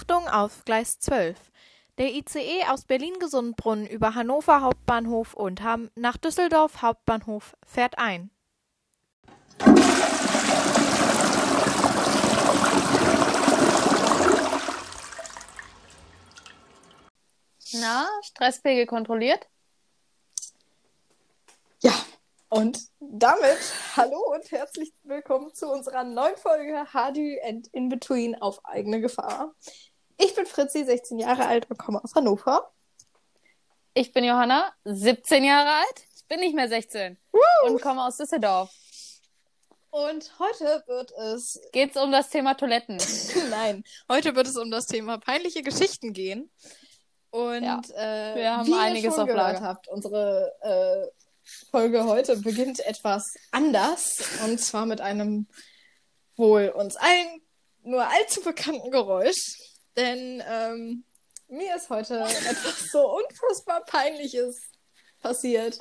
Achtung auf Gleis 12. Der ICE aus Berlin-Gesundbrunnen über Hannover Hauptbahnhof und Hamm nach Düsseldorf Hauptbahnhof fährt ein. Na, Stresspegel kontrolliert? Ja, und damit hallo und herzlich willkommen zu unserer neuen Folge Hardy and In Between auf eigene Gefahr. Ich bin Fritzi, 16 Jahre alt und komme aus Hannover. Ich bin Johanna, 17 Jahre alt. Ich bin nicht mehr 16 Woo! und komme aus Düsseldorf. Und heute wird es. Geht's um das Thema Toiletten? Nein, heute wird es um das Thema peinliche Geschichten gehen. Und ja, äh, wir haben wie einiges ihr schon auf Lager. habt, unsere äh, Folge heute beginnt etwas anders. Und zwar mit einem wohl uns allen nur allzu bekannten Geräusch. Denn ähm, mir ist heute etwas so unfassbar Peinliches passiert,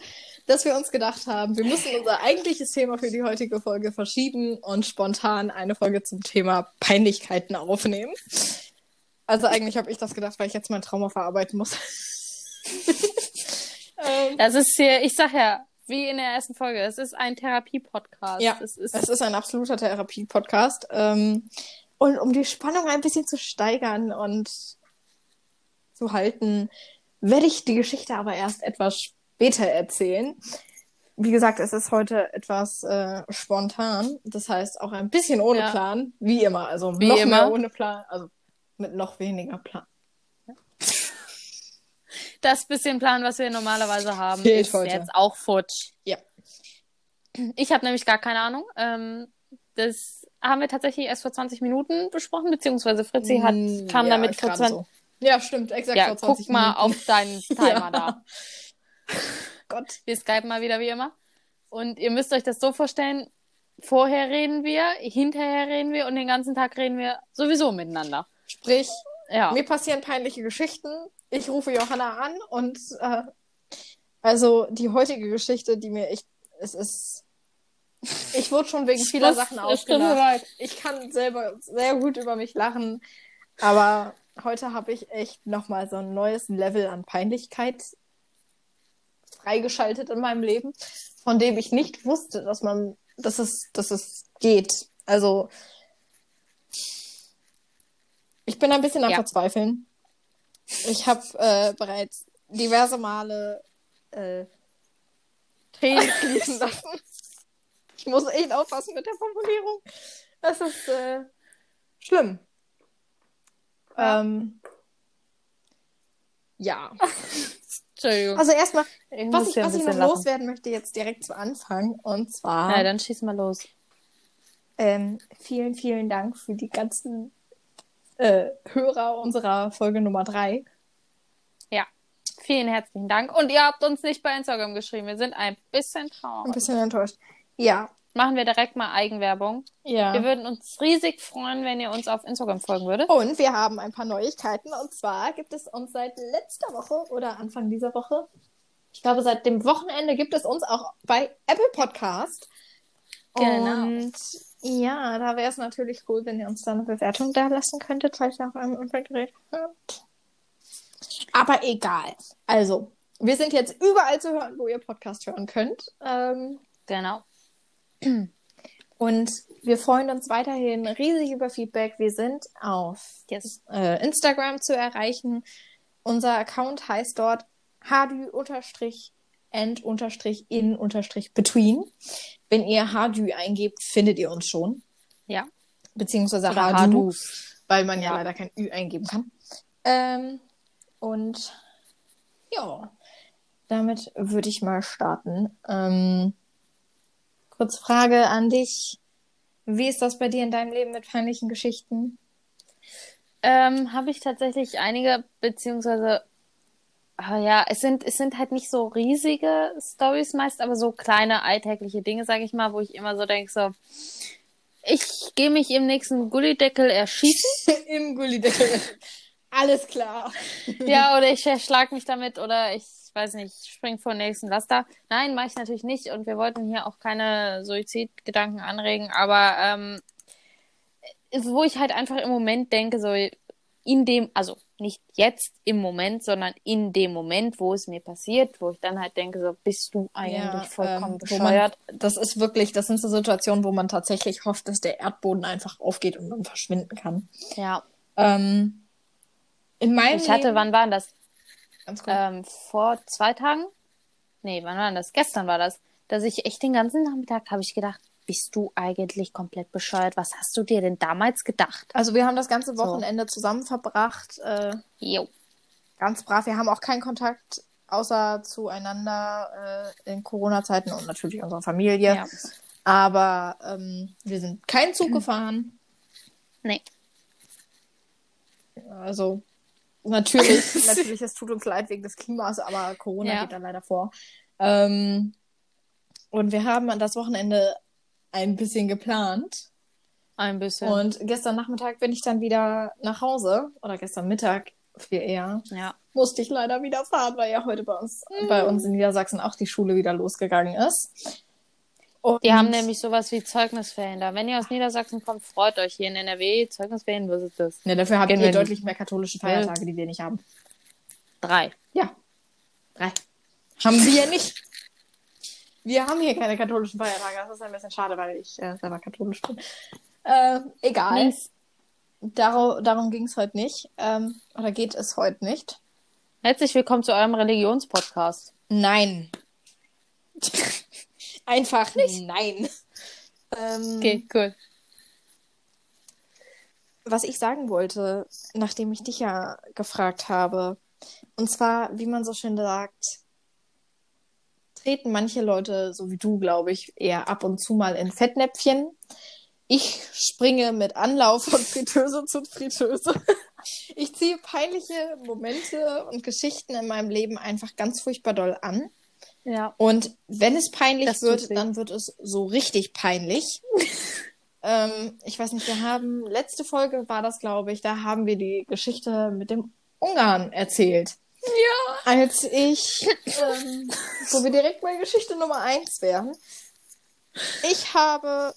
dass wir uns gedacht haben, wir müssen unser eigentliches Thema für die heutige Folge verschieben und spontan eine Folge zum Thema Peinlichkeiten aufnehmen. Also eigentlich habe ich das gedacht, weil ich jetzt mein Trauma verarbeiten muss. ähm, das ist hier, ich sag ja, wie in der ersten Folge, es ist ein Therapie-Podcast. Ja, es ist, es ist ein absoluter Therapie-Podcast. Ähm, und um die Spannung ein bisschen zu steigern und zu halten, werde ich die Geschichte aber erst etwas später erzählen. Wie gesagt, es ist heute etwas äh, spontan. Das heißt auch ein bisschen ohne ja. Plan, wie immer. Also wie noch immer. mehr ohne Plan. Also mit noch weniger Plan. Das bisschen Plan, was wir normalerweise haben, Fehlt ist heute. jetzt auch futsch. Ja. Ich habe nämlich gar keine Ahnung. Ähm, das haben wir tatsächlich erst vor 20 Minuten besprochen, beziehungsweise Fritzi hat, mm, kam ja, damit vor 20 so. Ja, stimmt, exakt ja, vor 20 guck Minuten. mal auf deinen Timer ja. da. Gott. Wir skypen mal wieder wie immer. Und ihr müsst euch das so vorstellen, vorher reden wir, hinterher reden wir und den ganzen Tag reden wir sowieso miteinander. Sprich, ja. mir passieren peinliche Geschichten. Ich rufe Johanna an und äh, also die heutige Geschichte, die mir echt, es ist, ich wurde schon wegen vieler Sachen ausgelacht. Ich kann selber sehr gut über mich lachen, aber heute habe ich echt nochmal so ein neues Level an Peinlichkeit freigeschaltet in meinem Leben, von dem ich nicht wusste, dass man, dass es, dass es geht. Also ich bin ein bisschen am ja. Verzweifeln. Ich habe äh, bereits diverse Male äh, Tränen fließen lassen. Ich muss echt aufpassen mit der Formulierung. Das ist äh, schlimm. Ja. Ähm, ja. Entschuldigung. Also erstmal, was ich, was ich noch lachen. loswerden möchte jetzt direkt zu Anfang. Und zwar. Ja, dann schieß mal los. Ähm, vielen, vielen Dank für die ganzen äh, Hörer unserer Folge Nummer 3. Ja, vielen herzlichen Dank. Und ihr habt uns nicht bei Instagram geschrieben. Wir sind ein bisschen traurig. Ein bisschen enttäuscht. Ja. Machen wir direkt mal Eigenwerbung. Ja. Wir würden uns riesig freuen, wenn ihr uns auf Instagram folgen würdet. Und wir haben ein paar Neuigkeiten. Und zwar gibt es uns seit letzter Woche oder Anfang dieser Woche, ich glaube seit dem Wochenende, gibt es uns auch bei Apple Podcast. Genau. Und ja, da wäre es natürlich cool, wenn ihr uns da eine Bewertung da lassen könntet, falls ihr auf einem Unfallgerät habt. Aber egal. Also, wir sind jetzt überall zu hören, wo ihr Podcast hören könnt. Ähm, genau. Und wir freuen uns weiterhin riesig über Feedback. Wir sind auf yes. äh, Instagram zu erreichen. Unser Account heißt dort hadu-and-in-between. Wenn ihr Hadu eingebt, findet ihr uns schon. Ja. Beziehungsweise Oder Hadu, weil man ja. ja. leider kein Ü eingeben kann. Ähm, und ja, damit würde ich mal starten. Ähm, kurz Frage an dich. Wie ist das bei dir in deinem Leben mit peinlichen Geschichten? Ähm, Habe ich tatsächlich einige, beziehungsweise Ah, ja, es sind, es sind halt nicht so riesige Stories meist, aber so kleine alltägliche Dinge, sage ich mal, wo ich immer so denke, so, ich gehe mich im nächsten Gullideckel erschießen. Im Gullideckel. Alles klar. ja, oder ich schlag mich damit oder ich weiß nicht, spring vor den nächsten Laster. Nein, mache ich natürlich nicht und wir wollten hier auch keine Suizidgedanken anregen, aber ähm, wo ich halt einfach im Moment denke, so, in dem, also nicht jetzt im Moment, sondern in dem Moment, wo es mir passiert, wo ich dann halt denke, so bist du eigentlich ja, vollkommen ähm, bescheuert. Man, das ist wirklich, das sind so Situationen, wo man tatsächlich hofft, dass der Erdboden einfach aufgeht und man verschwinden kann. Ja. Ähm, in meinem ich hatte, Leben, wann war das? Ähm, vor zwei Tagen? Nee, wann war das? Gestern war das. Dass ich echt den ganzen Nachmittag habe ich gedacht, bist du eigentlich komplett bescheuert? Was hast du dir denn damals gedacht? Also wir haben das ganze Wochenende so. zusammen verbracht. Äh, jo. Ganz brav. Wir haben auch keinen Kontakt außer zueinander äh, in Corona-Zeiten und natürlich unserer Familie. Ja. Aber ähm, wir sind keinen Zug gefahren. Nee. Also natürlich, natürlich, es tut uns leid wegen des Klimas, aber Corona ja. geht da leider vor. Ähm, und wir haben an das Wochenende ein bisschen geplant. Ein bisschen. Und gestern Nachmittag bin ich dann wieder nach Hause, oder gestern Mittag viel eher. Ja. Musste ich leider wieder fahren, weil ja heute bei uns, mhm. bei uns in Niedersachsen auch die Schule wieder losgegangen ist. Und die haben nämlich sowas wie Zeugnisferien da. Wenn ihr aus Niedersachsen kommt, freut euch hier in NRW. Zeugnisferien, was ist das? Ne, dafür habt ihr deutlich mehr katholische Feiertage, die wir nicht haben. Drei. Ja. Drei. Haben wir nicht. Wir haben hier keine katholischen Feiertage. Das ist ein bisschen schade, weil ich äh, selber katholisch bin. Äh, egal. Nice. Dar darum ging es heute nicht. Ähm, oder geht es heute nicht. Herzlich willkommen zu eurem Religionspodcast. Nein. Einfach nicht. Nein. Ähm, okay, cool. Was ich sagen wollte, nachdem ich dich ja gefragt habe, und zwar, wie man so schön sagt, treten manche Leute, so wie du, glaube ich, eher ab und zu mal in Fettnäpfchen. Ich springe mit Anlauf von Fritteuse zu Fritteuse. Ich ziehe peinliche Momente und Geschichten in meinem Leben einfach ganz furchtbar doll an. Ja. Und wenn es peinlich das wird, dann wird es so richtig peinlich. ähm, ich weiß nicht, wir haben, letzte Folge war das, glaube ich, da haben wir die Geschichte mit dem Ungarn erzählt. Ja. Als ich, ähm, wo wir direkt bei Geschichte Nummer 1 wären. Ich habe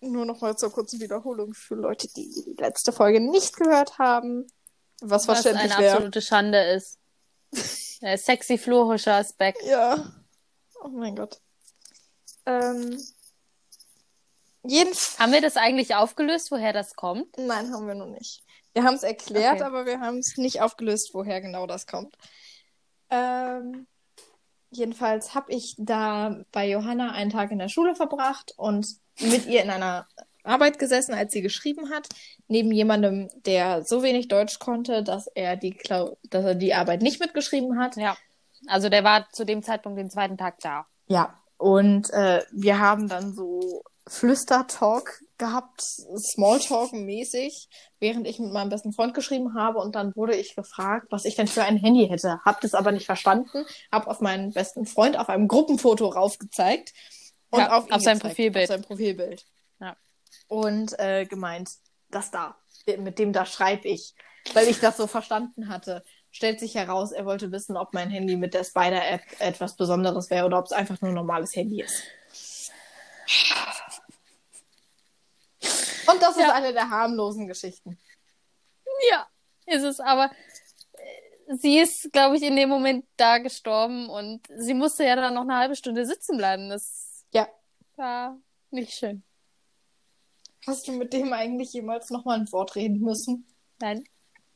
nur noch mal zur kurzen Wiederholung für Leute, die die letzte Folge nicht gehört haben, was, was verständlich eine absolute Schande ist. Der sexy florischer Aspekt. Ja. Oh mein Gott. Ähm, jedenfalls. Haben wir das eigentlich aufgelöst, woher das kommt? Nein, haben wir noch nicht. Wir haben es erklärt, okay. aber wir haben es nicht aufgelöst, woher genau das kommt. Ähm, jedenfalls habe ich da bei Johanna einen Tag in der Schule verbracht und mit ihr in einer Arbeit gesessen, als sie geschrieben hat, neben jemandem, der so wenig Deutsch konnte, dass er die, dass er die Arbeit nicht mitgeschrieben hat. Ja. Also der war zu dem Zeitpunkt den zweiten Tag da. Ja. Und äh, wir haben dann so Flüstertalk gehabt, Smalltalk-mäßig, während ich mit meinem besten Freund geschrieben habe und dann wurde ich gefragt, was ich denn für ein Handy hätte. Hab das aber nicht verstanden, hab auf meinen besten Freund auf einem Gruppenfoto raufgezeigt und ja, auf, auf sein Profilbild. Auf sein Profilbild. Und äh, gemeint, das da, mit dem da schreibe ich, weil ich das so verstanden hatte. Stellt sich heraus, er wollte wissen, ob mein Handy mit der Spider-App etwas Besonderes wäre oder ob es einfach nur ein normales Handy ist. Und das ja. ist eine der harmlosen Geschichten. Ja, ist es, aber äh, sie ist, glaube ich, in dem Moment da gestorben und sie musste ja dann noch eine halbe Stunde sitzen bleiben. Das ja. war nicht schön. Hast du mit dem eigentlich jemals nochmal ein Wort reden müssen? Nein.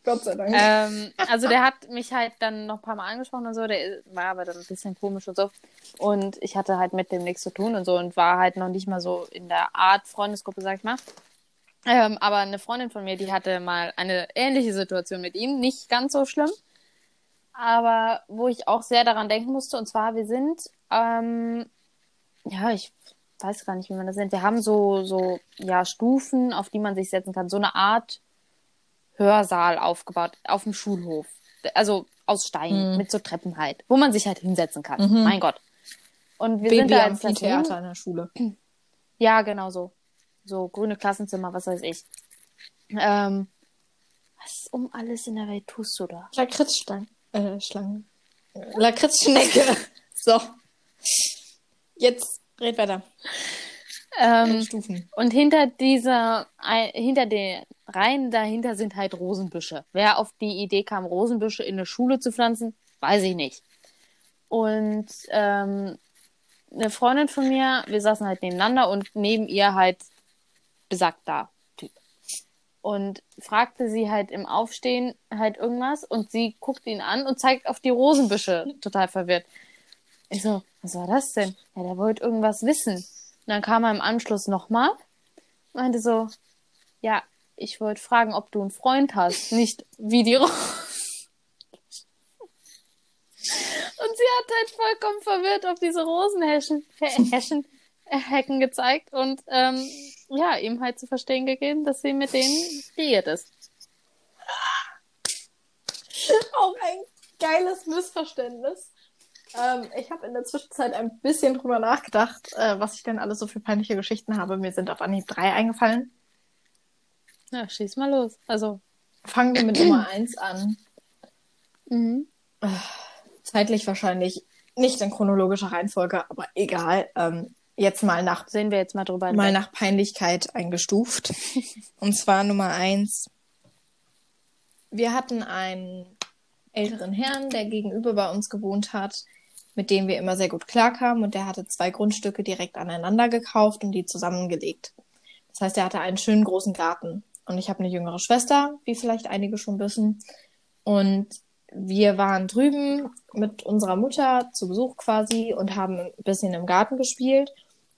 Gott sei Dank. Ähm, also der hat mich halt dann noch ein paar Mal angesprochen und so, der war aber dann ein bisschen komisch und so. Und ich hatte halt mit dem nichts zu tun und so und war halt noch nicht mal so in der Art Freundesgruppe, sag ich mal. Ähm, aber eine Freundin von mir, die hatte mal eine ähnliche Situation mit ihm, nicht ganz so schlimm, aber wo ich auch sehr daran denken musste. Und zwar, wir sind, ähm, ja, ich weiß gar nicht, wie man das nennt. Wir haben so, so, ja, Stufen, auf die man sich setzen kann. So eine Art Hörsaal aufgebaut auf dem Schulhof. Also aus Stein, mhm. mit so Treppen halt, wo man sich halt hinsetzen kann. Mhm. Mein Gott. Und wir Baby sind da als Theater in der Schule. Ja, genau so so grüne Klassenzimmer, was weiß ich. Ähm, was um alles in der Welt tust du da? Lakritzschlangen. Äh, Schlangen. Lakritzschnecke. so. Jetzt red weiter. Ähm, Stufen. Und hinter dieser, hinter den Reihen dahinter sind halt Rosenbüsche. Wer auf die Idee kam, Rosenbüsche in eine Schule zu pflanzen, weiß ich nicht. Und ähm, eine Freundin von mir, wir saßen halt nebeneinander und neben ihr halt besagter Typ. Und fragte sie halt im Aufstehen halt irgendwas und sie guckt ihn an und zeigt auf die Rosenbüsche, total verwirrt. Ich so, was war das denn? Ja, der wollte irgendwas wissen. Und dann kam er im Anschluss nochmal, meinte so, ja, ich wollte fragen, ob du einen Freund hast, nicht wie die Rosen. Und sie hat halt vollkommen verwirrt auf diese Rosenheschen, Heschen, äh, Hecken gezeigt und ähm, ja, ihm halt zu verstehen gegeben, dass sie mit denen liiert ist. Auch ein geiles Missverständnis. Ähm, ich habe in der Zwischenzeit ein bisschen drüber nachgedacht, äh, was ich denn alles so für peinliche Geschichten habe. Mir sind auf Anhieb drei eingefallen. Ja, schieß mal los. Also. Fangen wir mit Nummer eins an. Mhm. Zeitlich wahrscheinlich nicht in chronologischer Reihenfolge, aber egal. Ähm, jetzt mal nach sehen wir jetzt mal drüber mal nach Peinlichkeit eingestuft. Und zwar Nummer eins. Wir hatten einen älteren Herrn, der gegenüber bei uns gewohnt hat, mit dem wir immer sehr gut klarkamen und der hatte zwei Grundstücke direkt aneinander gekauft und die zusammengelegt. Das heißt, er hatte einen schönen großen Garten. Und ich habe eine jüngere Schwester, wie vielleicht einige schon wissen. Und wir waren drüben mit unserer Mutter zu Besuch quasi und haben ein bisschen im Garten gespielt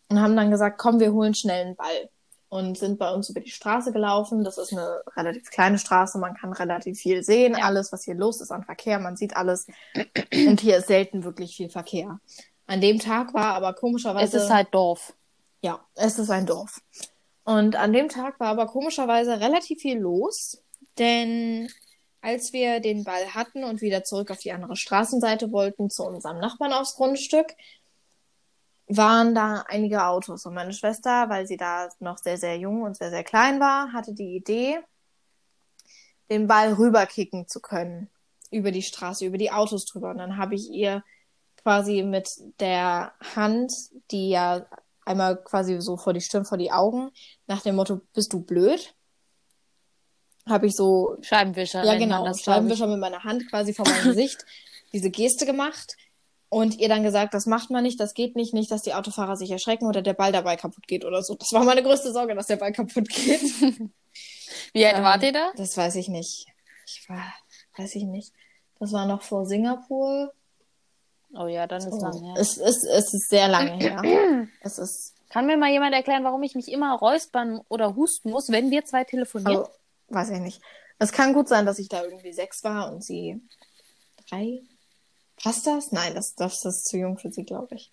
und haben dann gesagt, komm, wir holen schnell einen Ball. Und sind bei uns über die Straße gelaufen. Das ist eine relativ kleine Straße, man kann relativ viel sehen, ja. alles, was hier los ist an Verkehr, man sieht alles. Und hier ist selten wirklich viel Verkehr. An dem Tag war aber komischerweise. Es ist halt Dorf. Ja, es ist ein Dorf. Und an dem Tag war aber komischerweise relativ viel los, denn als wir den Ball hatten und wieder zurück auf die andere Straßenseite wollten, zu unserem Nachbarn aufs Grundstück, waren da einige Autos. Und meine Schwester, weil sie da noch sehr, sehr jung und sehr, sehr klein war, hatte die Idee, den Ball rüberkicken zu können. Über die Straße, über die Autos drüber. Und dann habe ich ihr quasi mit der Hand, die ja einmal quasi so vor die Stirn, vor die Augen, nach dem Motto, bist du blöd? habe ich so Scheibenwischer. Ja, genau, Scheibenwischer mit meiner Hand quasi vor meinem Gesicht diese Geste gemacht und ihr dann gesagt, das macht man nicht, das geht nicht, nicht, dass die Autofahrer sich erschrecken oder der Ball dabei kaputt geht oder so. Das war meine größte Sorge, dass der Ball kaputt geht. Wie alt ähm, wart ihr da? Das weiß ich nicht. Ich war, weiß ich nicht. Das war noch vor Singapur. Oh ja, dann ist so. lange her. Es, es, es ist sehr lange her. es ist. Kann mir mal jemand erklären, warum ich mich immer räuspern oder husten muss, wenn wir zwei telefonieren? Also, weiß ich nicht. Es kann gut sein, dass ich da irgendwie sechs war und sie drei. Passt das? Nein, das, das ist zu jung für sie, glaube ich.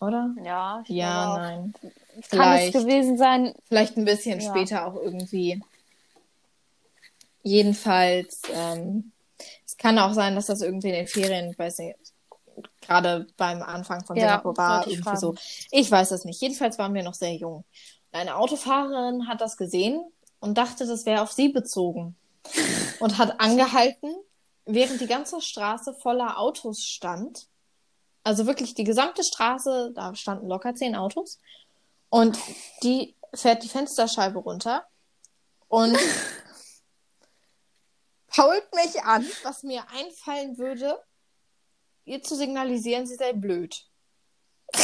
Oder? Ja, ich ja, nein. Kann es gewesen sein. Vielleicht ein bisschen ja. später auch irgendwie. Jedenfalls, ähm, es kann auch sein, dass das irgendwie in den Ferien, ich weiß nicht, gerade beim Anfang von ja, Singapur war, irgendwie fragen. so. Ich weiß es nicht. Jedenfalls waren wir noch sehr jung. Eine Autofahrerin hat das gesehen und dachte, das wäre auf sie bezogen. Und hat angehalten, während die ganze Straße voller Autos stand. Also wirklich die gesamte Straße, da standen locker zehn Autos. Und die fährt die Fensterscheibe runter und pault mich an, was mir einfallen würde, ihr zu signalisieren, sie sei blöd.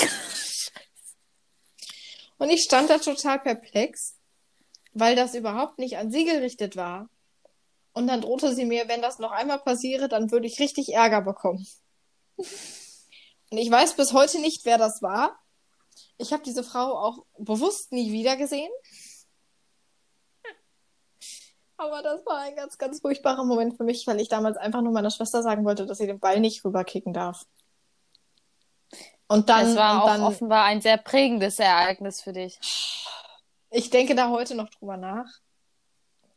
und ich stand da total perplex weil das überhaupt nicht an sie gerichtet war. Und dann drohte sie mir, wenn das noch einmal passiere, dann würde ich richtig Ärger bekommen. Und ich weiß bis heute nicht, wer das war. Ich habe diese Frau auch bewusst nie wieder gesehen. Aber das war ein ganz, ganz furchtbarer Moment für mich, weil ich damals einfach nur meiner Schwester sagen wollte, dass sie den Ball nicht rüberkicken darf. Und dann. Es war auch dann, offenbar ein sehr prägendes Ereignis für dich. Ich denke da heute noch drüber nach.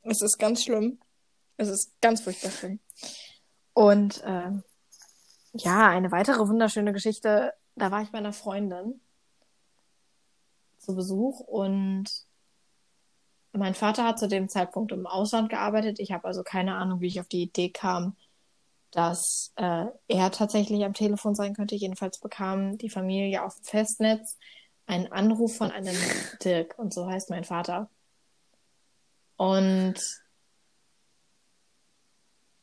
Es ist ganz schlimm. Es ist ganz furchtbar schlimm. Und äh, ja, eine weitere wunderschöne Geschichte. Da war ich bei einer Freundin zu Besuch und mein Vater hat zu dem Zeitpunkt im Ausland gearbeitet. Ich habe also keine Ahnung, wie ich auf die Idee kam, dass äh, er tatsächlich am Telefon sein könnte. Jedenfalls bekam die Familie auf dem Festnetz einen Anruf von einem Dirk und so heißt mein Vater. Und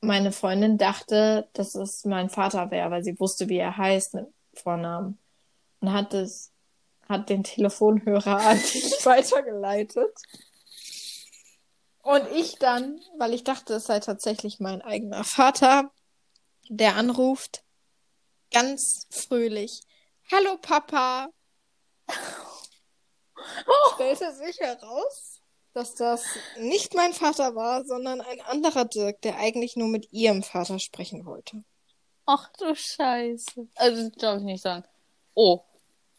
meine Freundin dachte, dass es mein Vater wäre, weil sie wusste, wie er heißt mit Vornamen. Und hat es, hat den Telefonhörer an dich weitergeleitet. Und ich dann, weil ich dachte, es sei tatsächlich mein eigener Vater, der anruft, ganz fröhlich. Hallo Papa. Stellte sich heraus, dass das nicht mein Vater war, sondern ein anderer Dirk, der eigentlich nur mit ihrem Vater sprechen wollte. Ach du Scheiße. Also, das darf ich nicht sagen. Oh,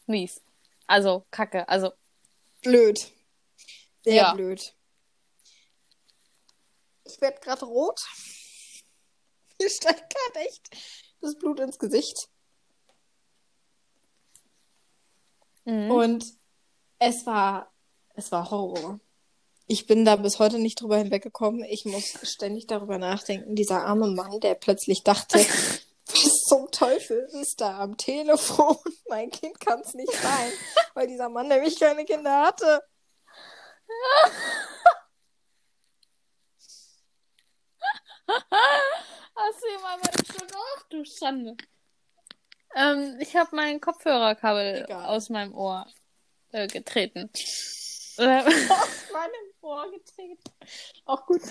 mies. Also, kacke. Also. Blöd. Sehr ja. blöd. Ich werde gerade rot. Mir steigt gerade echt das Blut ins Gesicht. Mhm. Und es war, es war Horror. Ich bin da bis heute nicht drüber hinweggekommen. Ich muss ständig darüber nachdenken. Dieser arme Mann, der plötzlich dachte, was zum Teufel ist da am Telefon? Mein Kind kann es nicht sein, weil dieser Mann nämlich keine Kinder hatte. Hast du ihm einmal schon Ach du Schande. Ähm, ich habe mein Kopfhörerkabel Egal. aus meinem Ohr äh, getreten. aus meinem Getreten. Auch gut.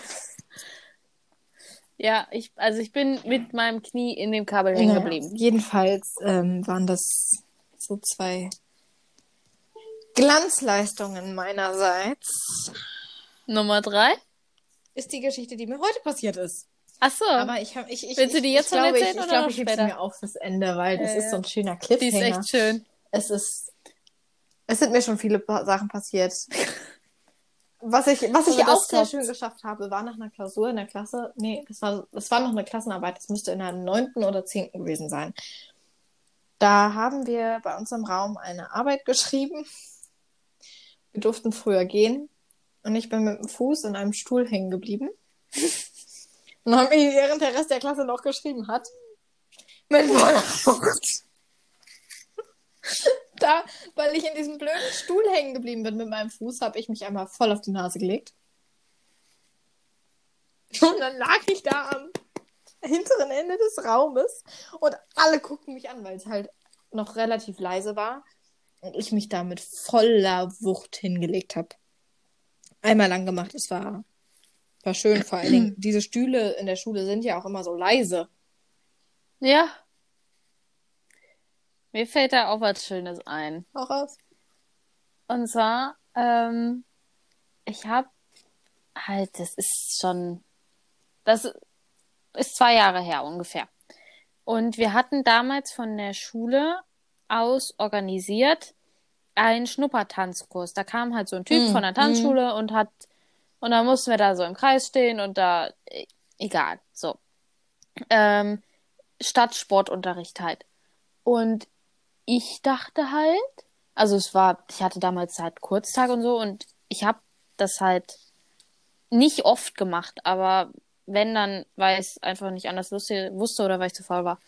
Ja, ich, also ich bin mit meinem Knie in dem Kabel hängen geblieben. Ja, jedenfalls ähm, waren das so zwei Glanzleistungen meinerseits. Nummer drei ist die Geschichte, die mir heute passiert ist. Ach so. Aber ich habe ich, ich Willst du die jetzt ich, schon erzählen ich, ich, glaube, ich hebe sie mir auf fürs Ende, weil das ja, ist so ein schöner Cliffhanger. Die ist echt schön. Es ist es sind mir schon viele Sachen passiert. Was ich, was ich auch sehr schön geschafft habe, war nach einer Klausur in der Klasse. Nee, das war, das war noch eine Klassenarbeit. Das müsste in der neunten oder zehnten gewesen sein. Da haben wir bei uns im Raum eine Arbeit geschrieben. Wir durften früher gehen. Und ich bin mit dem Fuß in einem Stuhl hängen geblieben. Und haben mich, während der Rest der Klasse noch geschrieben hat, mit Wucht. da, weil ich in diesem blöden Stuhl hängen geblieben bin mit meinem Fuß, habe ich mich einmal voll auf die Nase gelegt. Und dann lag ich da am hinteren Ende des Raumes und alle guckten mich an, weil es halt noch relativ leise war und ich mich da mit voller Wucht hingelegt habe. Einmal lang gemacht, es war war schön, vor allen Dingen. Diese Stühle in der Schule sind ja auch immer so leise. Ja. Mir fällt da auch was Schönes ein. Auch aus. Und zwar, ähm, ich habe halt, das ist schon, das ist zwei Jahre her ungefähr. Und wir hatten damals von der Schule aus organisiert einen Schnuppertanzkurs. Da kam halt so ein Typ mm, von der Tanzschule mm. und hat und dann mussten wir da so im Kreis stehen und da, e, egal, so. Ähm, statt Sportunterricht halt. Und ich dachte halt, also es war, ich hatte damals halt Kurztag und so und ich habe das halt nicht oft gemacht, aber wenn dann, weil ich es einfach nicht anders wusste, wusste oder weil ich zu faul war,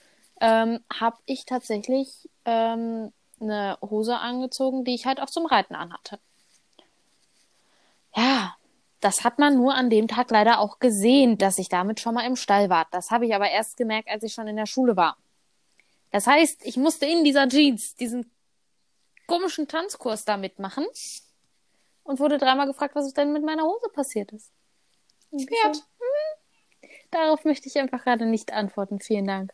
ähm, habe ich tatsächlich ähm, eine Hose angezogen, die ich halt auch zum Reiten anhatte. Ja, das hat man nur an dem Tag leider auch gesehen, dass ich damit schon mal im Stall war. Das habe ich aber erst gemerkt, als ich schon in der Schule war. Das heißt, ich musste in dieser Jeans diesen komischen Tanzkurs da mitmachen und wurde dreimal gefragt, was denn mit meiner Hose passiert ist. Pferd. Hm, darauf möchte ich einfach gerade nicht antworten. Vielen Dank.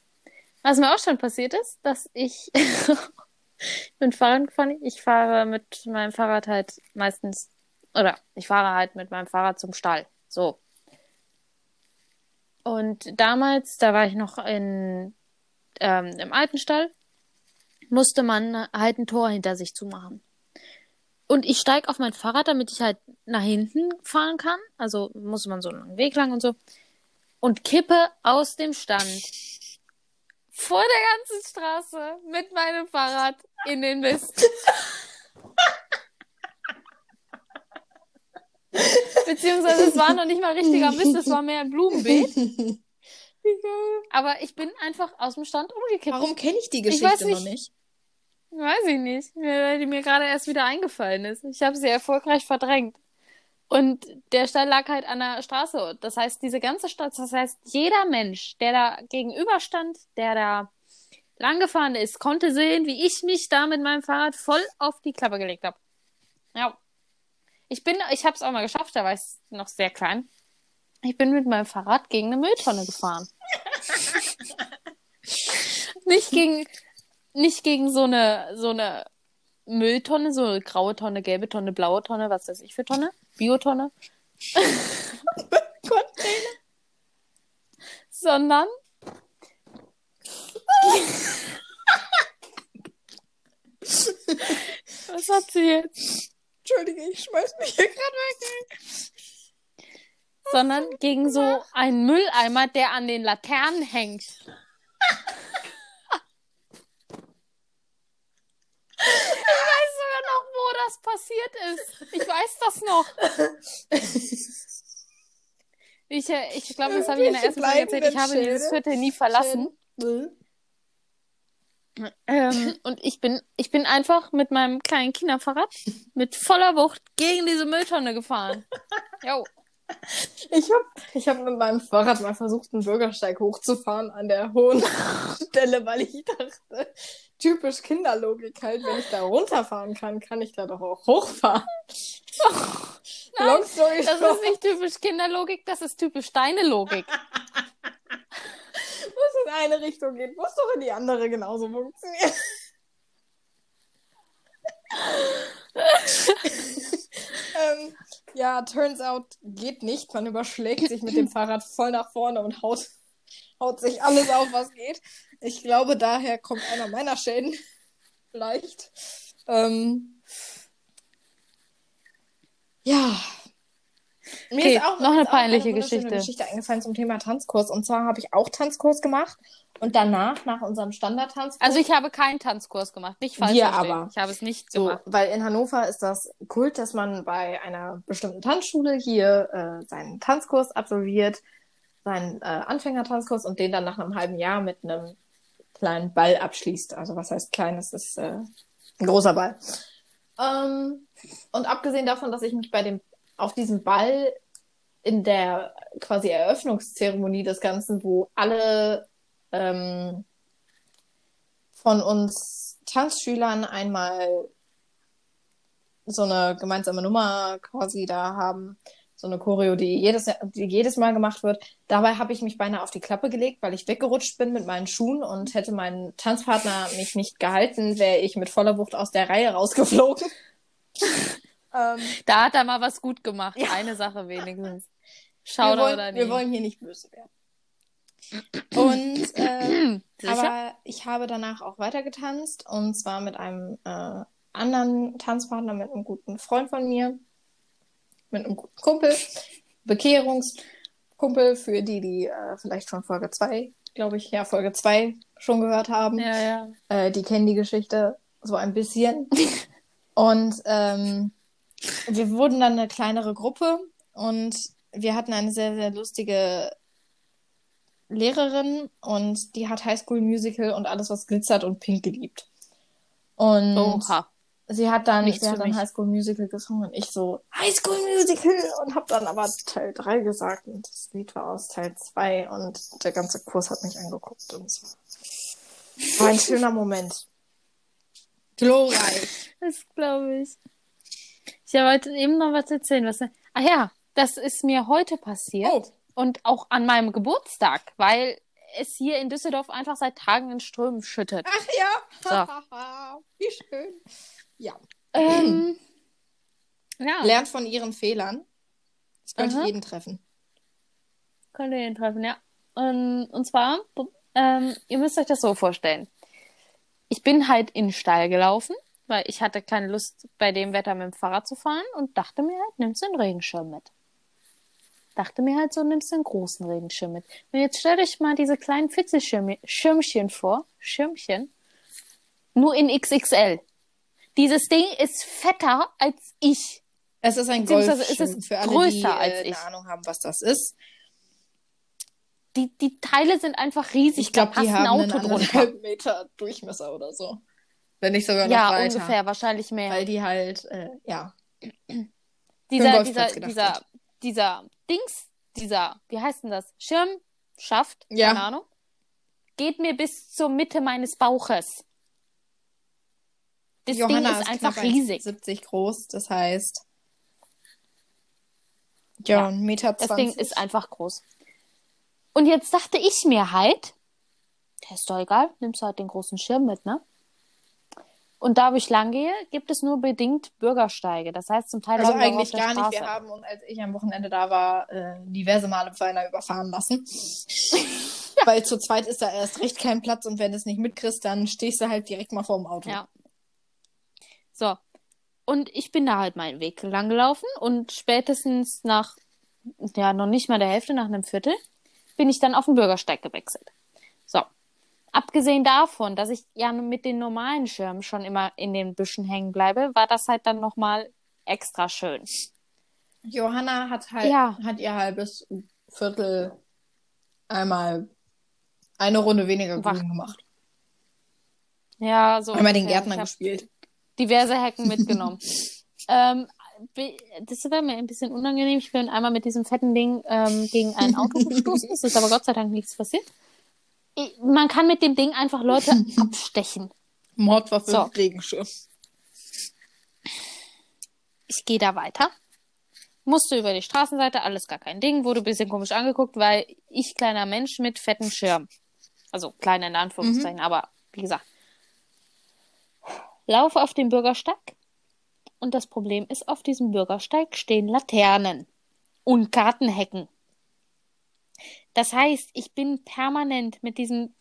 Was mir auch schon passiert ist, dass ich mit Fahrrad gefahren. Ich fahre mit meinem Fahrrad halt meistens oder ich fahre halt mit meinem Fahrrad zum Stall. So. Und damals, da war ich noch in, ähm, im alten Stall, musste man halt ein Tor hinter sich zumachen. Und ich steige auf mein Fahrrad, damit ich halt nach hinten fahren kann. Also muss man so einen Weg lang und so. Und kippe aus dem Stand vor der ganzen Straße mit meinem Fahrrad in den Mist. Beziehungsweise es war noch nicht mal richtiger Mist, es war mehr ein Blumenbeet. Aber ich bin einfach aus dem Stand umgekippt. Warum kenne ich die Geschichte ich nicht. noch nicht? Weiß ich nicht, weil die mir gerade erst wieder eingefallen ist. Ich habe sie erfolgreich verdrängt. Und der Stall lag halt an der Straße. Das heißt, diese ganze Stadt, das heißt, jeder Mensch, der da gegenüberstand, der da langgefahren ist, konnte sehen, wie ich mich da mit meinem Fahrrad voll auf die Klappe gelegt habe. Ja. Ich bin, ich habe es auch mal geschafft, da war ich noch sehr klein. Ich bin mit meinem Fahrrad gegen eine Mülltonne gefahren. nicht gegen, nicht gegen so eine, so eine Mülltonne, so eine graue Tonne, gelbe Tonne, blaue Tonne, was weiß ich für Tonne? Biotonne. Container. Sondern Was hat sie jetzt? Entschuldige, ich schmeiß mich hier gerade weg. Sondern gegen so einen Mülleimer, der an den Laternen hängt. Ich weiß sogar noch, wo das passiert ist. Ich weiß das noch. Ich, äh, ich glaube, das habe ich in der ersten Folge erzählt. Ich habe dieses Viertel nie verlassen. Ähm, und ich bin, ich bin einfach mit meinem kleinen Kinderfahrrad mit voller Wucht gegen diese Mülltonne gefahren. Jo. Ich habe ich hab mit meinem Fahrrad mal versucht, einen Bürgersteig hochzufahren an der hohen Stelle, weil ich dachte, typisch Kinderlogik halt, wenn ich da runterfahren kann, kann ich da doch auch hochfahren. Nein, das ist nicht typisch Kinderlogik, das ist typisch deine Logik. Wo es in eine Richtung geht, muss doch in die andere genauso funktionieren. Ähm, ja, turns out geht nicht. Man überschlägt sich mit dem Fahrrad voll nach vorne und haut, haut sich alles auf, was geht. Ich glaube, daher kommt einer meiner Schäden. Vielleicht. Ähm, ja. Mir okay, ist auch noch eine peinliche eine Geschichte. Geschichte eingefallen zum Thema Tanzkurs. Und zwar habe ich auch Tanzkurs gemacht und danach, nach unserem Standardtanzkurs. Also ich habe keinen Tanzkurs gemacht, nicht falsch Wir aber. Ich habe es nicht so, gemacht. Weil in Hannover ist das Kult, dass man bei einer bestimmten Tanzschule hier äh, seinen Tanzkurs absolviert, seinen äh, Anfängertanzkurs und den dann nach einem halben Jahr mit einem kleinen Ball abschließt. Also was heißt klein? Das ist äh, ein großer Ball. Ähm, und abgesehen davon, dass ich mich bei dem auf diesem Ball in der quasi Eröffnungszeremonie des Ganzen, wo alle ähm, von uns Tanzschülern einmal so eine gemeinsame Nummer quasi da haben, so eine Choreo, die jedes, die jedes Mal gemacht wird. Dabei habe ich mich beinahe auf die Klappe gelegt, weil ich weggerutscht bin mit meinen Schuhen und hätte mein Tanzpartner mich nicht gehalten, wäre ich mit voller Wucht aus der Reihe rausgeflogen. ähm, da hat er mal was gut gemacht. Ja. Eine Sache wenigstens. Schau wir oder nicht. Wir wollen hier nicht böse werden. Und äh, aber ich habe danach auch weiter getanzt und zwar mit einem äh, anderen Tanzpartner, mit einem guten Freund von mir, mit einem guten Kumpel, Bekehrungskumpel für die, die äh, vielleicht schon Folge 2, glaube ich, ja, Folge 2 schon gehört haben. Ja, ja. Äh, die kennen die Geschichte so ein bisschen. und ähm, wir wurden dann eine kleinere Gruppe und wir hatten eine sehr, sehr lustige Lehrerin und die hat Highschool Musical und alles, was glitzert und pink geliebt. Und Oha. sie hat dann, Nichts sie hat dann Highschool Musical gesungen und ich so, Highschool Musical und hab dann aber Teil 3 gesagt und das Lied war aus Teil 2 und der ganze Kurs hat mich angeguckt und es war ein schöner Moment. Glorreich. Das glaube ich. Ich wollte eben noch was erzählen. Was... Ah ja, das ist mir heute passiert. Oh. Und auch an meinem Geburtstag, weil es hier in Düsseldorf einfach seit Tagen in Strömen schüttet. Ach ja. So. Wie schön. Ja. Ähm, ja. Lernt von ihren Fehlern. Das könnte Aha. jeden treffen. Könnte jeden treffen, ja. Und, und zwar, ähm, ihr müsst euch das so vorstellen. Ich bin halt in den Stall gelaufen, weil ich hatte keine Lust, bei dem Wetter mit dem Fahrrad zu fahren und dachte mir halt, nimmst du den Regenschirm mit dachte mir halt so, nimmst du einen großen Regenschirm mit. Und jetzt stell dich mal diese kleinen Fitzelschirmchen vor, Schirmchen, nur in XXL. Dieses Ding ist fetter als ich. Es ist ein Golfschirm ist für alle, größer die als äh, ich. eine Ahnung haben, was das ist. Die, die Teile sind einfach riesig. Ich glaube, die haben einen Meter Durchmesser oder so. Wenn nicht sogar noch ja, weiter. Ja, ungefähr, wahrscheinlich mehr. Weil die halt, äh, ja. dieser, dieser, dieser, dieser Dings, dieser, wie heißt denn das? Schirmschaft, ja. keine Ahnung, geht mir bis zur Mitte meines Bauches. Das Johanna Ding ist, ist einfach riesig. 70 groß, das heißt. Ja, ja. Meter 20. Das Ding ist einfach groß. Und jetzt dachte ich mir halt, der ist doch egal, nimmst du halt den großen Schirm mit, ne? Und da, wo ich lang gehe, gibt es nur bedingt Bürgersteige. Das heißt, zum Teil also eigentlich gar Straße. nicht. Wir haben uns, als ich am Wochenende da war, äh, diverse Male für einer überfahren lassen. Weil zu zweit ist da erst recht kein Platz und wenn du es nicht mitkriegst, dann stehst du halt direkt mal vor dem Auto. Ja. So. Und ich bin da halt meinen Weg lang gelaufen und spätestens nach, ja, noch nicht mal der Hälfte, nach einem Viertel, bin ich dann auf den Bürgersteig gewechselt. Abgesehen davon, dass ich ja mit den normalen Schirmen schon immer in den Büschen hängen bleibe, war das halt dann nochmal extra schön. Johanna hat halt, ja. hat ihr halbes Viertel einmal eine Runde weniger grün gemacht. Ja, so. Einmal den Gärtner gespielt. Diverse Hecken mitgenommen. ähm, das war mir ein bisschen unangenehm. Ich bin einmal mit diesem fetten Ding ähm, gegen ein Auto gestoßen. Es ist aber Gott sei Dank nichts passiert. Man kann mit dem Ding einfach Leute abstechen. Mordwaffe so. Regenschirm. Ich gehe da weiter. Musste über die Straßenseite, alles gar kein Ding. Wurde ein bisschen komisch angeguckt, weil ich kleiner Mensch mit fetten Schirm. Also kleiner in Anführungszeichen, mhm. aber wie gesagt. Laufe auf den Bürgersteig und das Problem ist, auf diesem Bürgersteig stehen Laternen und Gartenhecken. Das heißt, ich bin permanent mit diesem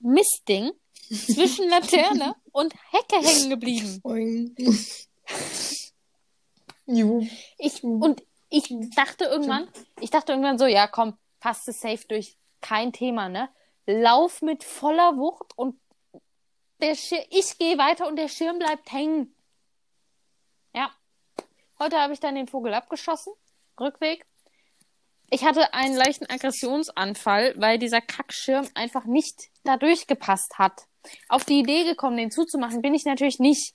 Mistding zwischen Laterne und Hecke hängen geblieben. ich, und ich dachte irgendwann, ich dachte irgendwann so, ja komm, passt es safe durch, kein Thema, ne? Lauf mit voller Wucht und der Schir ich gehe weiter und der Schirm bleibt hängen. Ja. Heute habe ich dann den Vogel abgeschossen. Rückweg. Ich hatte einen leichten Aggressionsanfall, weil dieser Kackschirm einfach nicht da durchgepasst hat. Auf die Idee gekommen, den zuzumachen, bin ich natürlich nicht.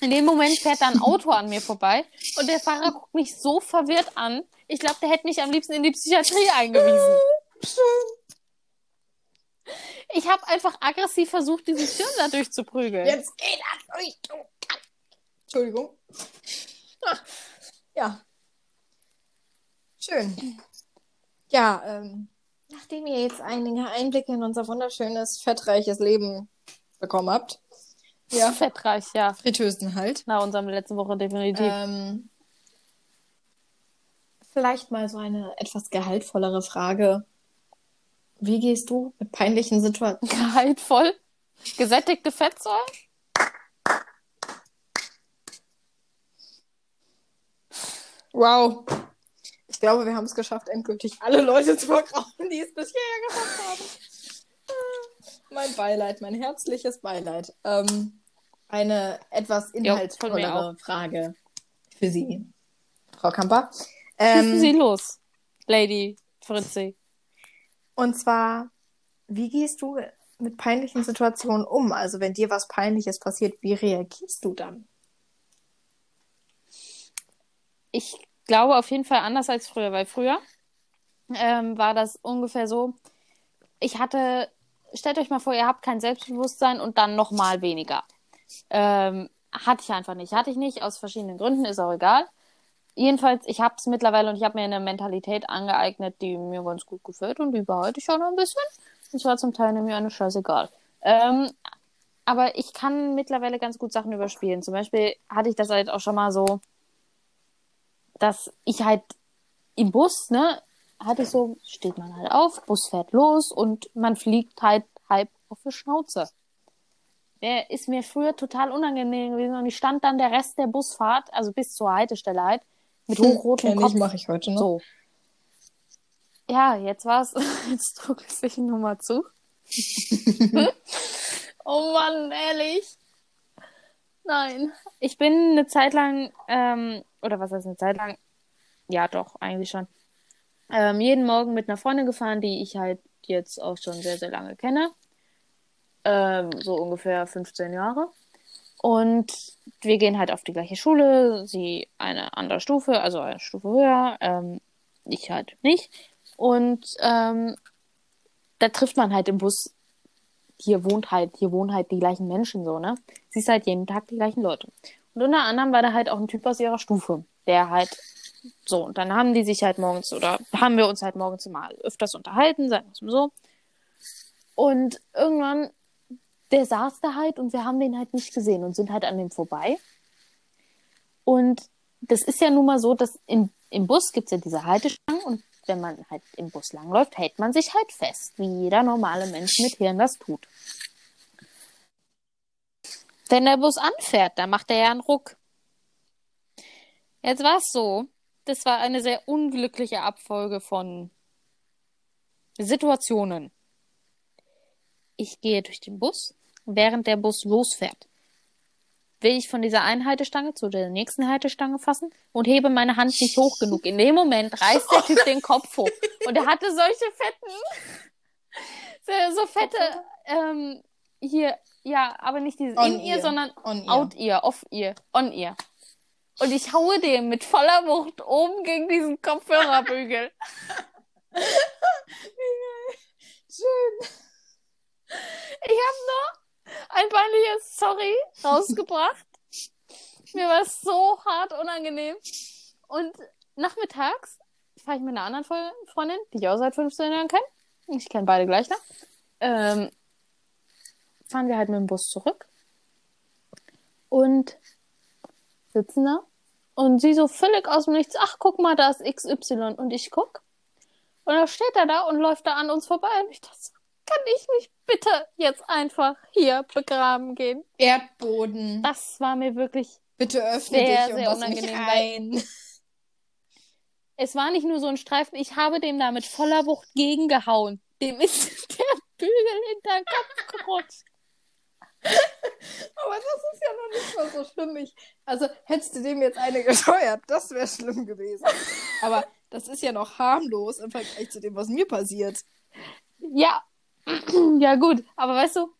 In dem Moment fährt da ein Auto an mir vorbei und der Fahrer guckt mich so verwirrt an. Ich glaube, der hätte mich am liebsten in die Psychiatrie eingewiesen. Ich habe einfach aggressiv versucht, diesen Schirm da durchzuprügeln. Jetzt geh da durch, du Entschuldigung. Ach, ja. Schön. Ja, ähm, nachdem ihr jetzt einige Einblicke in unser wunderschönes, fettreiches Leben bekommen habt. Ja. Fettreich, ja. Fritösen halt. Nach unserem letzten Woche definitiv. Ähm, vielleicht mal so eine etwas gehaltvollere Frage. Wie gehst du mit peinlichen Situationen? Gehaltvoll? Gesättigte Fettsäuren? Wow. Ich glaube, wir haben es geschafft, endgültig alle Leute zu vergrauen, die es bis hierher geschafft haben. mein Beileid, mein herzliches Beileid. Ähm, eine etwas inhaltsvollere Frage für Sie, Frau Kamper. Ähm, Sie los, Lady Fritzi. Und zwar, wie gehst du mit peinlichen Situationen um? Also wenn dir was Peinliches passiert, wie reagierst du dann? ich glaube auf jeden Fall anders als früher, weil früher ähm, war das ungefähr so, ich hatte, stellt euch mal vor, ihr habt kein Selbstbewusstsein und dann nochmal weniger. Ähm, hatte ich einfach nicht. Hatte ich nicht, aus verschiedenen Gründen, ist auch egal. Jedenfalls, ich habe es mittlerweile und ich habe mir eine Mentalität angeeignet, die mir ganz gut gefällt und die behalte ich auch noch ein bisschen. Und zwar zum Teil nämlich eine scheißegal. Ähm, aber ich kann mittlerweile ganz gut Sachen überspielen. Zum Beispiel hatte ich das halt auch schon mal so, dass ich halt im Bus, ne, hatte so, steht man halt auf, Bus fährt los und man fliegt halt halb auf die Schnauze. Der ist mir früher total unangenehm gewesen und ich stand dann der Rest der Busfahrt, also bis zur Haltestelle halt, mit hochrotem Kenn Kopf. Ich, mache ich heute noch. So. Ja, jetzt war's. Jetzt drücke ich sich nochmal zu. oh Mann, ehrlich. Nein. Ich bin eine Zeit lang ähm, oder was heißt eine Zeit lang? Ja, doch, eigentlich schon. Ähm, jeden Morgen mit einer Freundin gefahren, die ich halt jetzt auch schon sehr, sehr lange kenne. Ähm, so ungefähr 15 Jahre. Und wir gehen halt auf die gleiche Schule, sie eine andere Stufe, also eine Stufe höher, ähm, ich halt nicht. Und ähm, da trifft man halt im Bus, hier wohnt halt, hier wohnen halt die gleichen Menschen so, ne? Siehst halt jeden Tag die gleichen Leute. Und unter anderem war da halt auch ein Typ aus ihrer Stufe, der halt so, und dann haben die sich halt morgens oder haben wir uns halt morgens mal öfters unterhalten, sagen wir es mal so. Und irgendwann, der saß da halt und wir haben den halt nicht gesehen und sind halt an dem vorbei. Und das ist ja nun mal so, dass in, im Bus gibt es ja diese Haltestangen und wenn man halt im Bus langläuft, hält man sich halt fest, wie jeder normale Mensch mit Hirn das tut. Wenn der Bus anfährt, dann macht er ja einen Ruck. Jetzt war es so, das war eine sehr unglückliche Abfolge von Situationen. Ich gehe durch den Bus, während der Bus losfährt. Will ich von dieser einen Haltestange zu der nächsten Haltestange fassen und hebe meine Hand nicht hoch genug. In dem Moment reißt der Typ den Kopf hoch. Und er hatte solche fetten, so fette, ähm, hier, ja, aber nicht dieses In-Ear, sondern Out-Ear, Off-Ear, On-Ear. Und ich haue dem mit voller Wucht oben gegen diesen Kopfhörerbügel. Schön. Ich habe noch ein peinliches Sorry rausgebracht. Mir war es so hart unangenehm. Und nachmittags fahre ich mit einer anderen Freundin, die ich auch seit 15 Jahren kenne. Ich kenne beide gleich noch. Ähm, fahren wir halt mit dem Bus zurück. Und sitzen da. Und sie so völlig aus dem Nichts, ach, guck mal, da ist XY. Und ich guck. Und dann steht er da und läuft da an uns vorbei. Und ich dachte, kann ich nicht bitte jetzt einfach hier begraben gehen? Erdboden. Das war mir wirklich bitte öffne sehr, dich und sehr unangenehm. Rein. Es war nicht nur so ein Streifen, ich habe dem da mit voller Wucht gegengehauen. Dem ist der Bügel hinter den Kopf gerutscht. Aber das ist ja noch nicht mal so schlimm. Ich, also hättest du dem jetzt eine gescheuert, das wäre schlimm gewesen. Aber das ist ja noch harmlos im Vergleich zu dem, was mir passiert. Ja, ja gut. Aber weißt du,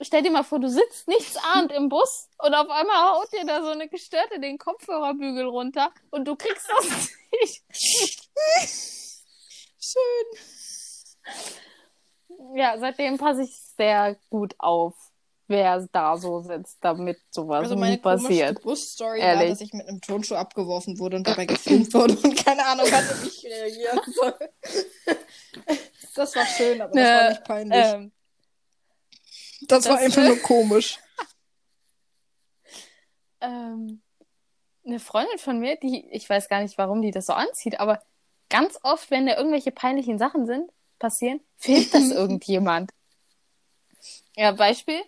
stell dir mal vor, du sitzt nichts ahnt im Bus und auf einmal haut dir da so eine Gestörte den Kopfhörerbügel runter und du kriegst das nicht. Schön. Ja, seitdem passe ich sehr gut auf wer da so sitzt, damit sowas also meine nie passiert. Bus-Story war, dass ich mit einem Tonschuh abgeworfen wurde und dabei gefilmt wurde und keine Ahnung hatte, wie ich reagieren soll. das war schön, aber das äh, war nicht peinlich. Ähm, das, das, war einfach nur komisch. ähm, eine Freundin von mir, die, ich weiß gar nicht, warum die das so anzieht, aber ganz oft, wenn da irgendwelche peinlichen Sachen sind, passieren, filmt das irgendjemand. Ja, Beispiel,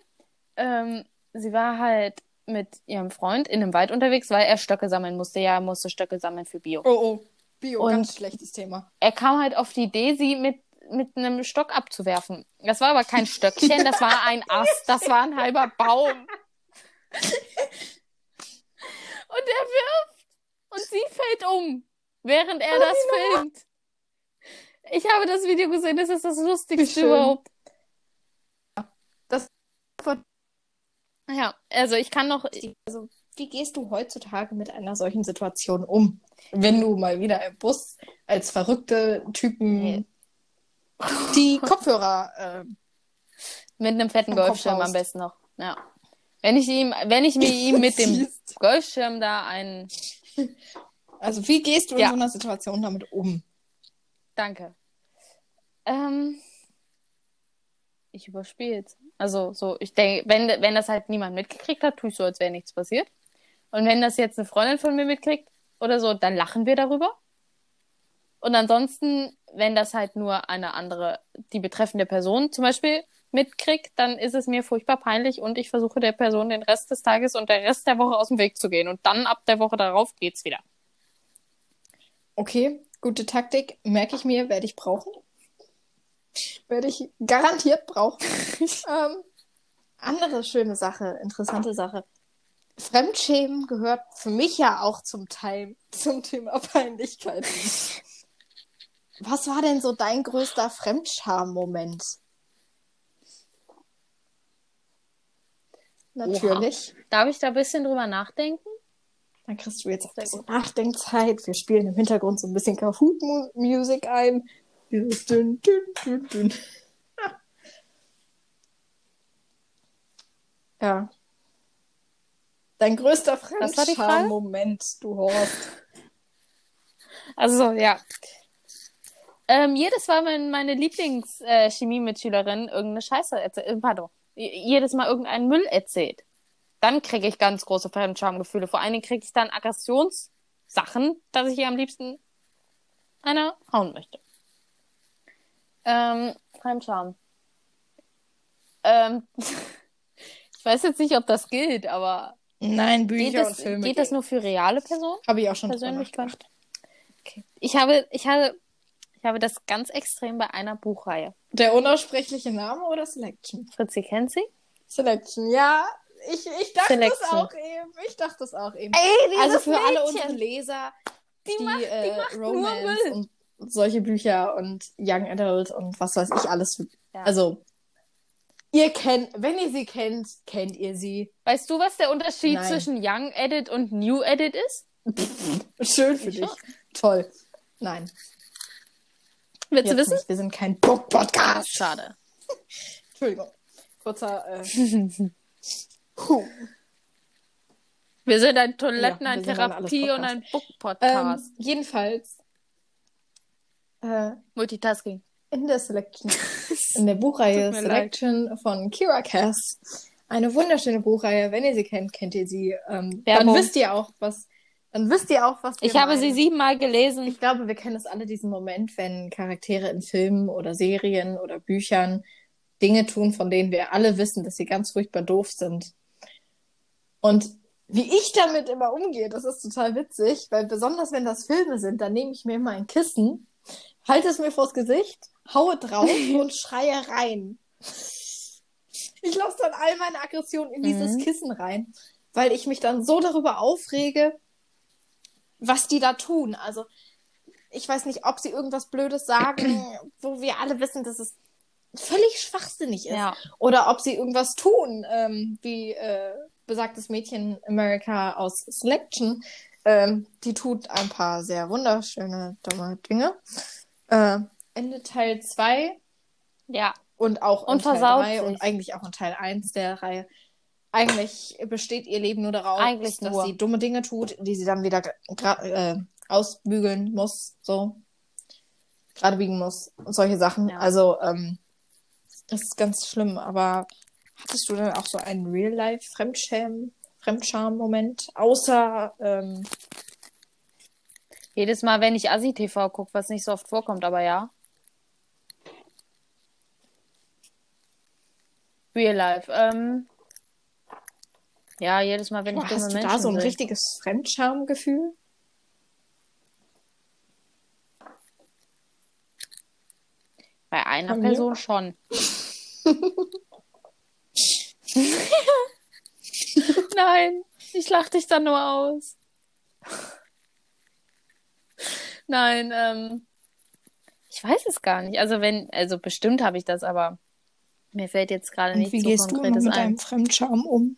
ähm, sie war halt mit ihrem Freund in einem Wald unterwegs, weil er Stöcke sammeln musste. Ja, er musste Stöcke sammeln für Bio. Oh, oh. Bio, und ganz schlechtes Thema. Er kam halt auf die Idee, sie mit, mit einem Stock abzuwerfen. Das war aber kein Stöckchen, das war ein Ast, das war ein halber Baum. Und er wirft und sie fällt um, während er oh, das filmt. Ich habe das Video gesehen, das ist das Lustigste überhaupt. Das ja, also ich kann noch. Also, wie gehst du heutzutage mit einer solchen Situation um? Wenn du mal wieder im Bus als verrückte Typen nee. die Kopfhörer äh, mit einem fetten Golfschirm am besten noch. Ja. Wenn ich ihm, wenn ich mir ihm mit dem Golfschirm da einen. Also wie gehst du in ja. so einer Situation damit um? Danke. Ähm, ich überspiele es. Also so, ich denke, wenn, wenn das halt niemand mitgekriegt hat, tue ich so, als wäre nichts passiert. Und wenn das jetzt eine Freundin von mir mitkriegt oder so, dann lachen wir darüber. Und ansonsten, wenn das halt nur eine andere, die betreffende Person zum Beispiel mitkriegt, dann ist es mir furchtbar peinlich und ich versuche der Person den Rest des Tages und der Rest der Woche aus dem Weg zu gehen. Und dann ab der Woche darauf geht's wieder. Okay, gute Taktik. Merke ich mir, werde ich brauchen. Werde ich garantiert brauchen. ähm, andere schöne Sache, interessante Sache. Fremdschämen gehört für mich ja auch zum Teil zum Thema Peinlichkeit. Was war denn so dein größter Fremdscham-Moment? natürlich. Oha. Darf ich da ein bisschen drüber nachdenken? Dann kriegst du jetzt auch ein bisschen Nachdenkzeit. Wir spielen im Hintergrund so ein bisschen Kahoot-Musik ein. Dieses dünn, dünn, dünn, dünn. Ja. Dein größter Fremdscham-Moment, du Horst. Also, ja. Ähm, jedes Mal, wenn meine Lieblings-Chemie-Mitschülerin äh, irgendeine Scheiße erzählt, äh, pardon, jedes Mal irgendeinen Müll erzählt, dann kriege ich ganz große Fremdschamgefühle. Vor allen Dingen kriege ich dann Aggressionssachen, dass ich ihr am liebsten einer hauen möchte. Ähm, Fremdscham. Ähm, ich weiß jetzt nicht, ob das gilt, aber. Nein, Bücher geht und Filme. Geht das nur für reale Personen? Habe ich auch schon persönlich gemacht. Okay. Ich habe, ich habe, ich habe das ganz extrem bei einer Buchreihe. Der unaussprechliche Name oder Selection? Fritzi kennt sie? Selection, ja. Ich, ich dachte Selection. es auch eben. Ich dachte es auch eben. Ey, also für Mädchen. alle unsere Leser, die, die, macht, äh, die macht Romance und solche Bücher und Young Adult und was weiß ich alles. Ja. Also, ihr kennt, wenn ihr sie kennt, kennt ihr sie. Weißt du, was der Unterschied Nein. zwischen Young Edit und New Edit ist? Schön für dich. Toll. Nein. Willst Jetzt du wissen? Nicht. Wir sind kein Book-Podcast. Schade. Entschuldigung. Kurzer. Äh... wir sind ein Toiletten, ja, ein Therapie und ein Book-Podcast. Ähm, jedenfalls. Äh, Multitasking. In der Selection. in der Buchreihe Selection leid. von Kira Cass. Eine wunderschöne Buchreihe. Wenn ihr sie kennt, kennt ihr sie. Ähm, dann wisst ihr auch, was dann wisst ihr auch, was Ich habe sie siebenmal gelesen. Ich glaube, wir kennen es alle diesen Moment, wenn Charaktere in Filmen oder Serien oder Büchern Dinge tun, von denen wir alle wissen, dass sie ganz furchtbar doof sind. Und wie ich damit immer umgehe, das ist total witzig, weil besonders wenn das Filme sind, dann nehme ich mir immer ein Kissen, halte es mir vors Gesicht, haue drauf und schreie rein. Ich lasse dann all meine Aggressionen in dieses mhm. Kissen rein, weil ich mich dann so darüber aufrege, was die da tun. Also ich weiß nicht, ob sie irgendwas Blödes sagen, wo wir alle wissen, dass es völlig schwachsinnig ist. Ja. Oder ob sie irgendwas tun, ähm, wie äh, besagtes Mädchen America aus Selection. Ähm, die tut ein paar sehr wunderschöne, dumme Dinge. Äh, Ende Teil 2. Ja. Und auch und in Teil 3 und eigentlich auch in Teil 1 der Reihe eigentlich besteht ihr Leben nur darauf, eigentlich dass nur. sie dumme Dinge tut, die sie dann wieder äh, ausbügeln muss, so gerade biegen muss und solche Sachen. Ja. Also ähm, das ist ganz schlimm. Aber hattest du dann auch so einen Real-Life-Fremdscham, Fremdscham-Moment, außer ähm, jedes Mal, wenn ich Asi-TV gucke, was nicht so oft vorkommt, aber ja. Real Life. Ähm, ja, jedes Mal, wenn ich dumme Hast du da so ein will. richtiges Fremdschamgefühl? Bei einer Von Person schon. Nein, ich lach dich dann nur aus. Nein, ähm, ich weiß es gar nicht. Also wenn, also bestimmt habe ich das, aber mir fällt jetzt gerade nicht wie so gehst du mit ein. deinem Fremdscham um?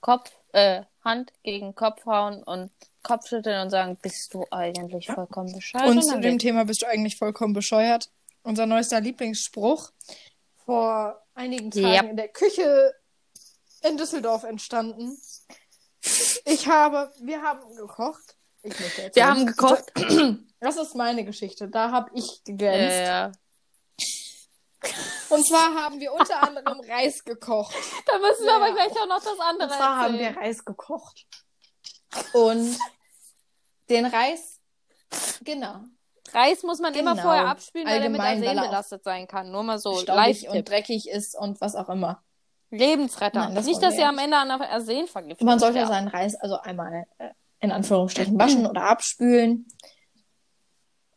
Kopf, äh, Hand gegen Kopf hauen und Kopfschütteln und sagen, bist du eigentlich vollkommen bescheuert? Und zu dem Thema bist du eigentlich vollkommen bescheuert. Unser neuester Lieblingsspruch vor einigen Tagen yep. in der Küche in Düsseldorf entstanden. Ich habe, wir haben gekocht. Ich möchte wir haben gekocht. Das ist meine Geschichte. Da habe ich geglänzt. Ja, ja. Und zwar haben wir unter anderem Reis gekocht. Da müssen wir ja. aber gleich auch noch das andere Und zwar erzählen. haben wir Reis gekocht. Und den Reis, genau. Reis muss man genau. immer vorher abspülen, weil Allgemein, er mit Arsen belastet sein kann. Nur mal so leicht und dreckig ist und was auch immer. Lebensretter. Nein, das Nicht, dass ihr am Ende an Arsen vergiftet Man sollte ja. seinen Reis also einmal äh, in Anführungsstrichen waschen oder abspülen.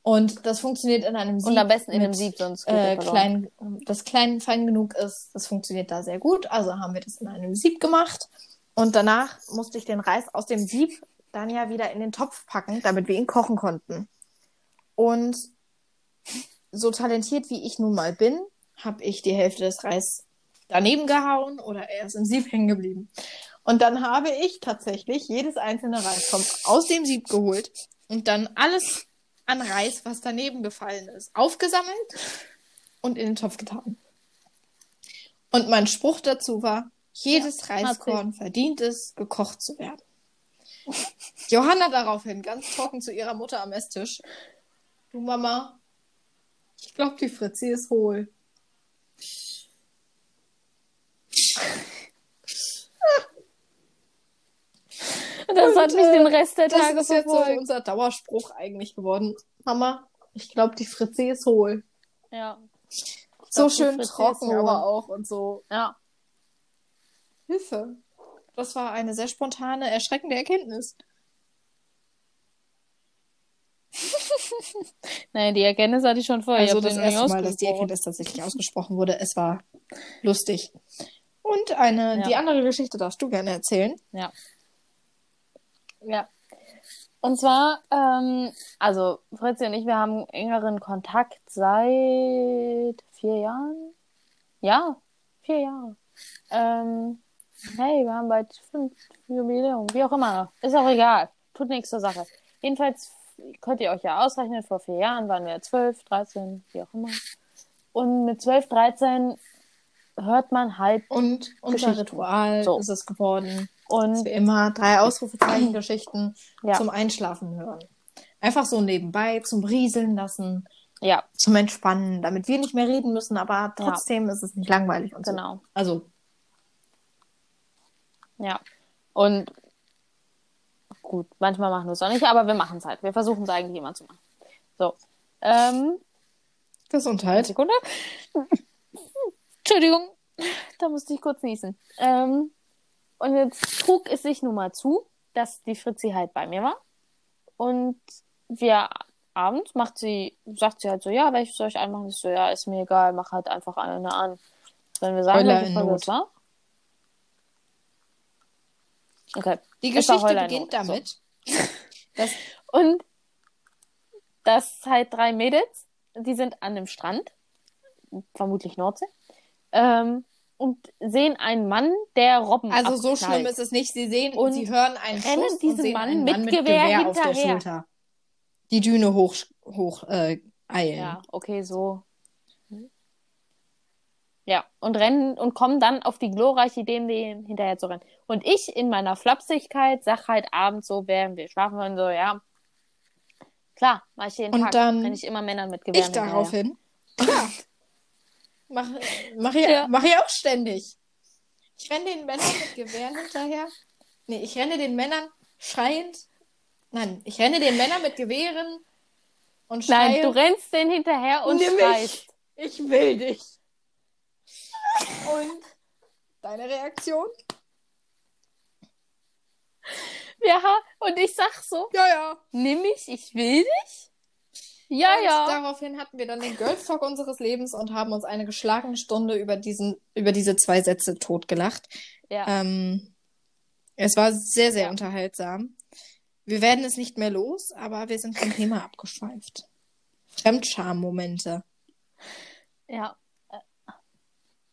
Und das funktioniert in einem Sieb. Und am besten in einem Sieb, sonst äh, klein, das klein fein genug ist. Das funktioniert da sehr gut. Also haben wir das in einem Sieb gemacht. Und danach musste ich den Reis aus dem Sieb dann ja wieder in den Topf packen, damit wir ihn kochen konnten. Und so talentiert wie ich nun mal bin, habe ich die Hälfte des Reis daneben gehauen oder er ist im Sieb hängen geblieben. Und dann habe ich tatsächlich jedes einzelne Reiskorn aus dem Sieb geholt und dann alles an Reis, was daneben gefallen ist, aufgesammelt und in den Topf getan. Und mein Spruch dazu war, jedes ja, Reiskorn verdient es, gekocht zu werden. Johanna daraufhin ganz trocken zu ihrer Mutter am Esstisch. Du Mama, ich glaube, die Fritzi ist hohl. Das und, hat mich den Rest der Tage Das ist jetzt so unser Dauerspruch eigentlich geworden. Mama, ich glaube, die Fritzi ist hohl. Ja. So schön trocken, aber auch und so. Ja. Hilfe. Das war eine sehr spontane, erschreckende Erkenntnis. Nein, die Erkenntnis hatte ich schon vorher. Also das erste Mal, dass die Erkenntnis tatsächlich ausgesprochen wurde. Es war lustig. Und eine, ja. die andere Geschichte darfst du gerne erzählen. Ja. Ja. Und zwar, ähm, also Fritzi und ich, wir haben engeren Kontakt seit vier Jahren. Ja, vier Jahre. Ähm, hey, wir haben bald fünf Jubiläum, wie auch immer. Ist auch egal. Tut nichts zur Sache. Jedenfalls könnt ihr euch ja ausrechnen, vor vier Jahren waren wir zwölf, dreizehn, wie auch immer. Und mit zwölf, dreizehn hört man halt. Und unser Ritual so. ist es geworden. Und wie immer drei Ausrufezeichen-Geschichten ja. zum Einschlafen hören. Einfach so nebenbei zum Rieseln lassen. Ja. Zum Entspannen, damit wir nicht mehr reden müssen, aber trotzdem ja. ist es nicht langweilig und genau. so. Also. Ja. Und gut, manchmal machen wir es auch nicht, aber wir machen es halt. Wir versuchen es eigentlich immer zu machen. So. Ähm, Gesundheit. Sekunde. Entschuldigung, da musste ich kurz niesen. Ähm, und jetzt trug es sich nun mal zu, dass die Fritzi halt bei mir war. Und wir abends macht sie, sagt sie halt so, ja, welches soll ich einmachen? Ich so, ja, ist mir egal, mach halt einfach eine an. Wenn wir sagen, welche Folge es war. Okay. Die Geschichte beginnt damit. So. das, und das halt drei Mädels, die sind an dem Strand, vermutlich Nordsee, ähm, und sehen einen Mann, der Robben Also abknallt. so schlimm ist es nicht. Sie sehen und sie hören einen rennen Schuss diesem und sehen Mann einen mit, Mann mit Gewehr, Gewehr auf der Schulter. Die Düne hoch, hoch äh, eilen. Ja, okay, so. Ja, und rennen und kommen dann auf die glorreiche Idee, dem hinterher zu rennen. Und ich in meiner Flapsigkeit sag halt abends so, während wir schlafen wollen, so, ja, klar, mach ich jeden und Tag, dann renne ich immer Männern mit Gewehren Ich daraufhin, klar, Mach, mach, ich, ja. mach ich auch ständig. Ich renne den Männern mit Gewehren hinterher. Nee, ich renne den Männern schreiend. Nein, ich renne den Männern mit Gewehren und schreie. Nein, du rennst den hinterher und Nimm schreist. Ich. ich will dich. Und deine Reaktion? Ja, und ich sag so. Ja, ja. Nimm mich, ich will dich. Ja, und ja. Daraufhin hatten wir dann den Girls Talk unseres Lebens und haben uns eine geschlagene Stunde über diesen, über diese zwei Sätze totgelacht. Ja. Ähm, es war sehr, sehr ja. unterhaltsam. Wir werden es nicht mehr los, aber wir sind vom Thema abgeschweift. Fremdscham-Momente. Ja.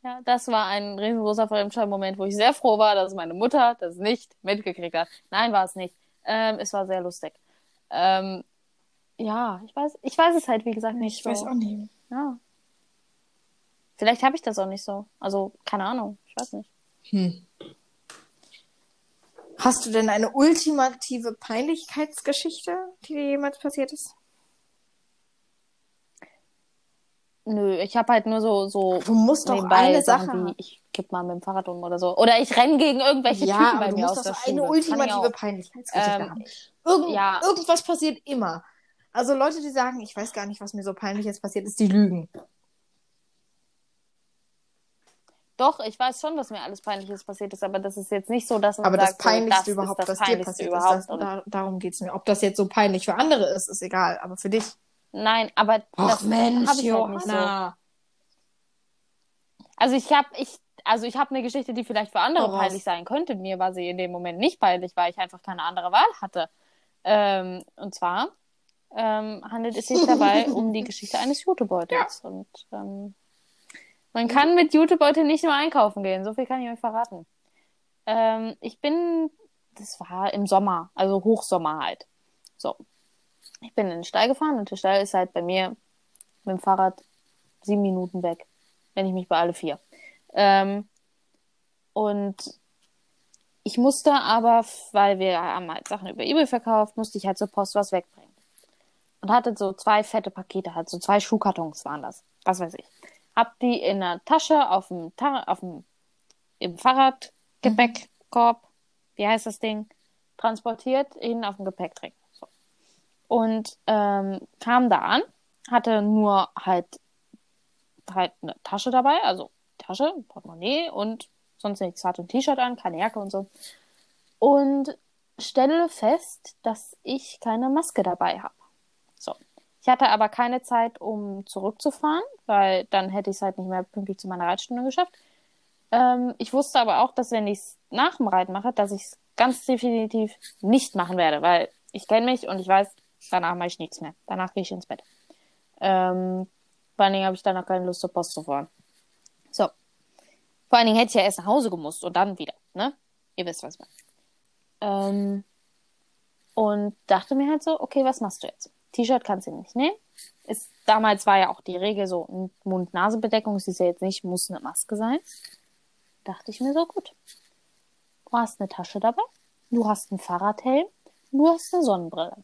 Ja, das war ein riesengroßer Fremdscham-Moment, wo ich sehr froh war, dass meine Mutter das nicht mitgekriegt hat. Nein, war es nicht. Ähm, es war sehr lustig. Ähm, ja, ich weiß, ich weiß es halt, wie gesagt, nicht. Ich so. weiß auch nicht. Ja. Vielleicht habe ich das auch nicht so. Also, keine Ahnung. Ich weiß nicht. Hm. Hast du denn eine ultimative Peinlichkeitsgeschichte, die dir jemals passiert ist? Nö, ich habe halt nur so so. Du musst doch eine Sache. Wie, ich kipp mal mit dem Fahrrad um oder so. Oder ich renne gegen irgendwelche ja, Typen bei mir aus der Schule. Eine ultimative Peinlichkeitsgeschichte ähm, haben. Irgend, ja. Irgendwas passiert immer. Also Leute, die sagen, ich weiß gar nicht, was mir so peinlich jetzt passiert ist, die lügen. Doch, ich weiß schon, was mir alles Peinliches passiert ist, aber das ist jetzt nicht so, dass man Aber sagt, das Peinlichste das überhaupt, das dir passiert überhaupt. ist, das, da, darum geht es mir. Ob das jetzt so peinlich für andere ist, ist egal, aber für dich. Nein, aber das Mensch, ich halt nicht so. Also ich habe ich also ich habe eine Geschichte, die vielleicht für andere oh, peinlich sein könnte. Mir war sie in dem Moment nicht peinlich, weil ich einfach keine andere Wahl hatte. Ähm, und zwar ähm, handelt es sich dabei um die Geschichte eines Jutebeutels. Ja. Und ähm, Man kann mit YouTube heute nicht mehr einkaufen gehen. So viel kann ich euch verraten. Ähm, ich bin, das war im Sommer, also Hochsommer halt. So. Ich bin in den Stall gefahren und der Stall ist halt bei mir mit dem Fahrrad sieben Minuten weg. Wenn ich mich bei alle vier. Ähm, und ich musste aber, weil wir haben halt Sachen über Ebay verkauft, musste ich halt zur Post was wegbringen. Und hatte so zwei fette Pakete, halt so zwei Schuhkartons waren das. Was weiß ich. Hab die in der Tasche auf dem, Ta auf dem im Fahrradgepäckkorb, mhm. wie heißt das Ding, transportiert, hin auf dem Gepäckträger. So. Und ähm, kam da an, hatte nur halt halt eine Tasche dabei, also Tasche, Portemonnaie und sonst nichts. Hatte ein T-Shirt an, keine Jacke und so. Und stelle fest, dass ich keine Maske dabei habe. So. Ich hatte aber keine Zeit, um zurückzufahren, weil dann hätte ich es halt nicht mehr pünktlich zu meiner Reitstunde geschafft. Ähm, ich wusste aber auch, dass wenn ich es nach dem Reiten mache, dass ich es ganz definitiv nicht machen werde, weil ich kenne mich und ich weiß, danach mache ich nichts mehr. Danach gehe ich ins Bett. Ähm, vor allen Dingen habe ich dann auch keine Lust zur Post zu fahren. So. Vor allen Dingen hätte ich ja erst nach Hause gemusst und dann wieder, ne? Ihr wisst, was ich meine. Ähm, und dachte mir halt so, okay, was machst du jetzt? T-Shirt kannst du nicht nehmen. Ist, damals war ja auch die Regel so, Mund-Nase-Bedeckung, ist ja jetzt nicht, muss eine Maske sein. Dachte ich mir so, gut. Du hast eine Tasche dabei, du hast einen Fahrradhelm, du hast eine Sonnenbrille.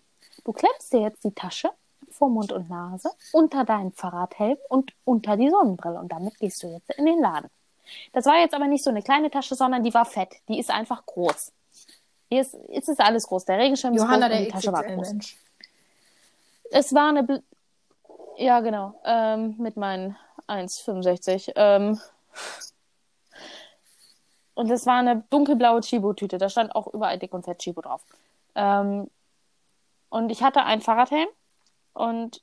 Du klemmst dir jetzt die Tasche vor Mund und Nase, unter deinen Fahrradhelm und unter die Sonnenbrille. Und damit gehst du jetzt in den Laden. Das war jetzt aber nicht so eine kleine Tasche, sondern die war fett. Die ist einfach groß. Hier ist, ist es alles groß. Der Regenschirm Johanna, ist groß und die Tasche war groß. Mensch. Es war eine, Bl ja genau, ähm, mit meinen 1,65. Ähm, und es war eine dunkelblaue Chibo-Tüte. Da stand auch überall dick und fett Chibo drauf. Ähm, und ich hatte einen Fahrradhelm und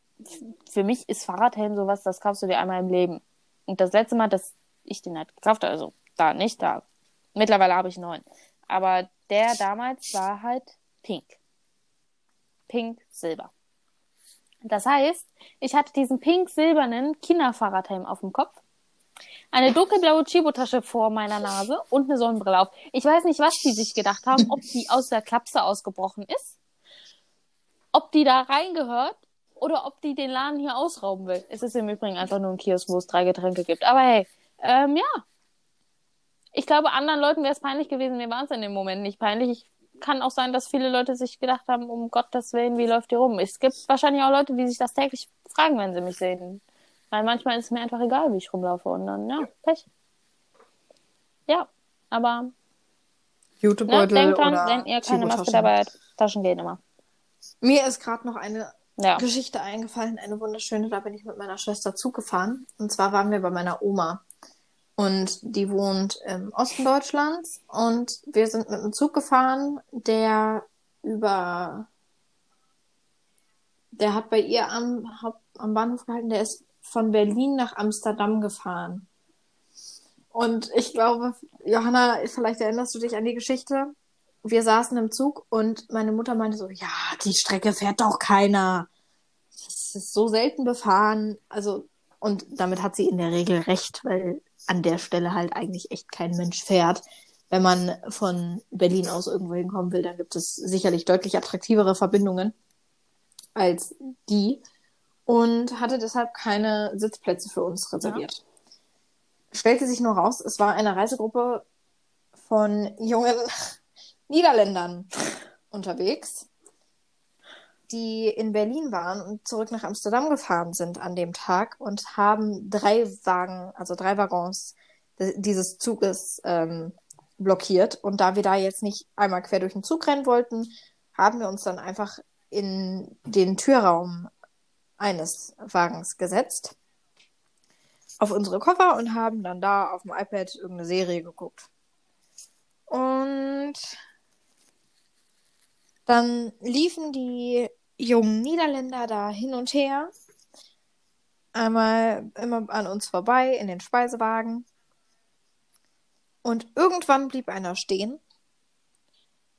für mich ist Fahrradhelm sowas, das kaufst du dir einmal im Leben. Und das letzte Mal, dass ich den halt gekauft habe, also da nicht da. Mittlerweile habe ich neun. Aber der damals war halt pink. Pink, silber. Das heißt, ich hatte diesen pink-silbernen Kinderfahrradhelm auf dem Kopf, eine dunkelblaue Chibo-Tasche vor meiner Nase und eine Sonnenbrille auf. Ich weiß nicht, was die sich gedacht haben, ob die aus der Klapse ausgebrochen ist, ob die da reingehört oder ob die den Laden hier ausrauben will. Es ist im Übrigen einfach nur ein Kiosk, wo es drei Getränke gibt. Aber hey, ähm, ja. Ich glaube, anderen Leuten wäre es peinlich gewesen. Mir war es in dem Moment nicht peinlich. Ich kann auch sein, dass viele Leute sich gedacht haben, um Gottes Willen, wie läuft die rum? Es gibt wahrscheinlich auch Leute, die sich das täglich fragen, wenn sie mich sehen. Weil manchmal ist es mir einfach egal, wie ich rumlaufe. Und dann, ja, Pech. Ja, aber Jutebeutel ne, denkt dran, wenn ihr keine Maske dabei habt, Taschen gehen immer. Mir ist gerade noch eine ja. Geschichte eingefallen, eine wunderschöne. Da bin ich mit meiner Schwester Zug gefahren. Und zwar waren wir bei meiner Oma. Und die wohnt im Osten Deutschlands. Und wir sind mit einem Zug gefahren, der über. Der hat bei ihr am, am Bahnhof gehalten. Der ist von Berlin nach Amsterdam gefahren. Und ich glaube, Johanna, vielleicht erinnerst du dich an die Geschichte wir saßen im Zug und meine Mutter meinte so, ja, die Strecke fährt doch keiner. Das ist so selten befahren. Also, und damit hat sie in der Regel recht, weil an der Stelle halt eigentlich echt kein Mensch fährt. Wenn man von Berlin aus irgendwo hinkommen will, dann gibt es sicherlich deutlich attraktivere Verbindungen als die und hatte deshalb keine Sitzplätze für uns reserviert. Ja. Stellte sich nur raus, es war eine Reisegruppe von jungen Niederländern unterwegs, die in Berlin waren und zurück nach Amsterdam gefahren sind an dem Tag und haben drei Wagen, also drei Waggons dieses Zuges ähm, blockiert. Und da wir da jetzt nicht einmal quer durch den Zug rennen wollten, haben wir uns dann einfach in den Türraum eines Wagens gesetzt auf unsere Koffer und haben dann da auf dem iPad irgendeine Serie geguckt. Und dann liefen die jungen Niederländer da hin und her. Einmal immer an uns vorbei in den Speisewagen. Und irgendwann blieb einer stehen,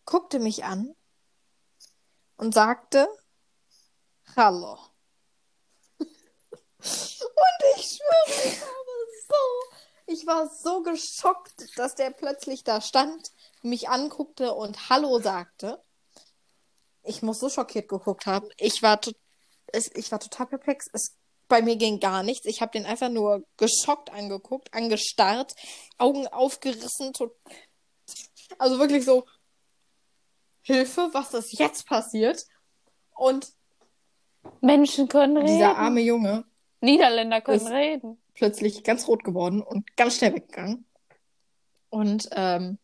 guckte mich an und sagte Hallo. und ich schwöre, ich habe so, ich war so geschockt, dass der plötzlich da stand, mich anguckte und Hallo sagte. Ich muss so schockiert geguckt haben. Ich war, ich war total perplex. Es, bei mir ging gar nichts. Ich habe den einfach nur geschockt angeguckt, angestarrt, Augen aufgerissen. Also wirklich so, Hilfe, was ist jetzt passiert? Und Menschen können reden. Dieser arme Junge. Niederländer können reden. Plötzlich ganz rot geworden und ganz schnell weggegangen. Und ähm,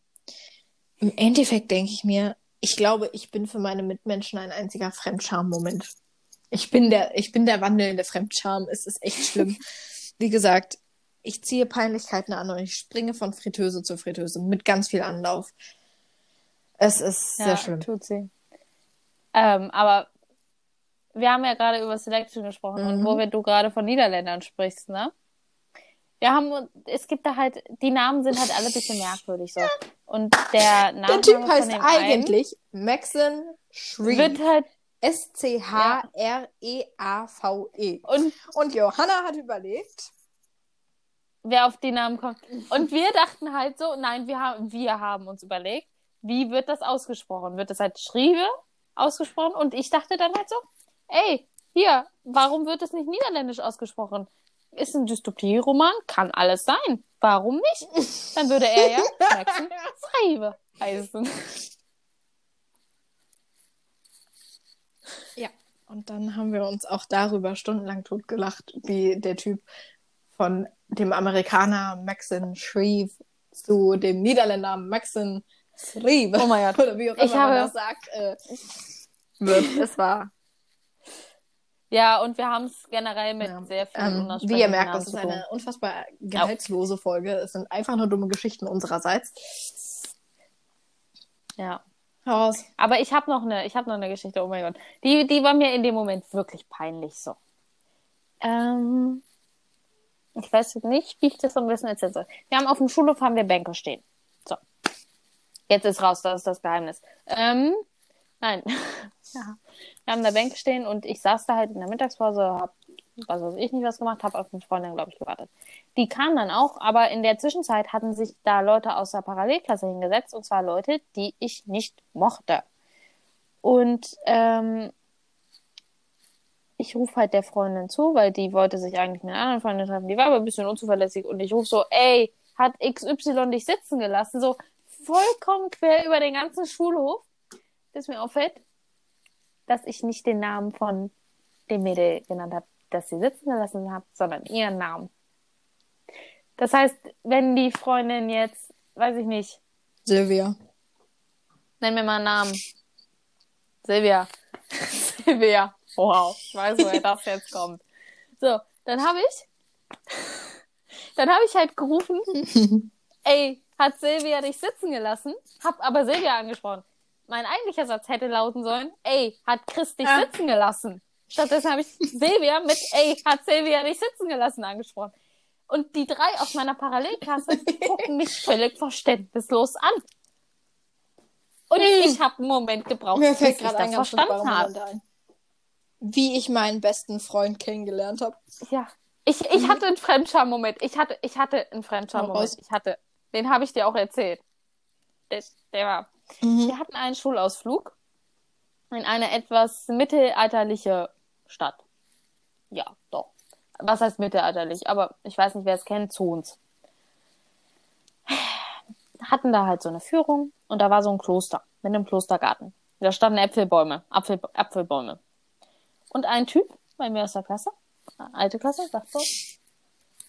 im Endeffekt denke ich mir, ich glaube, ich bin für meine Mitmenschen ein einziger Fremdscham-Moment. Ich bin der, ich bin der wandelnde Fremdscham. Es ist echt schlimm. Wie gesagt, ich ziehe Peinlichkeiten an und ich springe von Fritteuse zu Fritteuse mit ganz viel Anlauf. Es ist ja, sehr schlimm. Tut sie. Ähm, aber wir haben ja gerade über Selection gesprochen mhm. und wo wir, du gerade von Niederländern sprichst, ne? Wir haben, es gibt da halt, die Namen sind halt alle ein bisschen merkwürdig so. Und der Name Der Typ heißt eigentlich Maxon Shreve. Wird halt S-C-H-R-E-A-V-E. -E. Und, und Johanna hat überlegt, wer auf die Namen kommt. Und wir dachten halt so, nein, wir haben, wir haben uns überlegt, wie wird das ausgesprochen? Wird das halt Schriebe ausgesprochen? Und ich dachte dann halt so, ey, hier, warum wird es nicht niederländisch ausgesprochen? Ist ein Dystopie-Roman, kann alles sein. Warum nicht? Dann würde er ja Maxim Schreibe heißen. Ja, und dann haben wir uns auch darüber stundenlang totgelacht, wie der Typ von dem Amerikaner Maxim Shreve zu dem Niederländer Maxim Shreve. Oh mein Gott. Oder wie auch immer ich habe... man das sagt, äh, wird. Es war ja, und wir haben es generell mit ja. sehr vielen ähm, Wie ihr merkt, das ist eine unfassbar gehaltslose Folge. Es sind einfach nur dumme Geschichten unsererseits. Ja. Raus. Aber ich habe noch eine, ich habe noch eine Geschichte. Oh mein Gott, die, die war mir in dem Moment wirklich peinlich. So. Ähm, ich weiß nicht, wie ich das am besten erzählen soll. Wir haben auf dem Schulhof haben wir Bänke stehen. So. Jetzt ist raus, das ist das Geheimnis. Ähm, nein. ja. Wir haben da Bänke stehen und ich saß da halt in der Mittagspause, hab was weiß ich nicht was gemacht, habe auf eine Freundin, glaube ich, gewartet. Die kam dann auch, aber in der Zwischenzeit hatten sich da Leute aus der Parallelklasse hingesetzt, und zwar Leute, die ich nicht mochte. Und ähm, ich rufe halt der Freundin zu, weil die wollte sich eigentlich mit einer anderen Freundin treffen, die war aber ein bisschen unzuverlässig und ich rufe so, ey, hat XY dich sitzen gelassen? So vollkommen quer über den ganzen Schulhof, das mir auffällt dass ich nicht den Namen von dem Mädel genannt habe, das sie sitzen gelassen hat, sondern ihren Namen. Das heißt, wenn die Freundin jetzt, weiß ich nicht. Silvia. Nenn mir mal einen Namen. Silvia. Silvia. Wow, ich weiß, woher das jetzt kommt. So, dann habe ich, dann habe ich halt gerufen, ey, hat Silvia dich sitzen gelassen? Hab aber Silvia angesprochen mein eigentlicher Satz hätte lauten sollen, ey, hat Chris dich ja. sitzen gelassen? Stattdessen habe ich Silvia mit, ey, hat Silvia dich sitzen gelassen angesprochen. Und die drei aus meiner Parallelklasse gucken mich völlig verständnislos an. Und hm. ich habe einen Moment gebraucht, Mir fällt bis ich das verstanden habe. Wie ich meinen besten Freund kennengelernt habe. Ja. Ich, ich mhm. hatte einen Fremdscham-Moment. Ich hatte, ich hatte einen Fremdscham-Moment. Ich hatte, den habe ich dir auch erzählt. Der, der war Mhm. Wir hatten einen Schulausflug in eine etwas mittelalterliche Stadt. Ja, doch. Was heißt mittelalterlich? Aber ich weiß nicht, wer es kennt, zu uns. Hatten da halt so eine Führung und da war so ein Kloster mit einem Klostergarten. Da standen Äpfelbäume, Apfel, Apfelbäume. Und ein Typ bei mir aus der Klasse, alte Klasse, sagt so,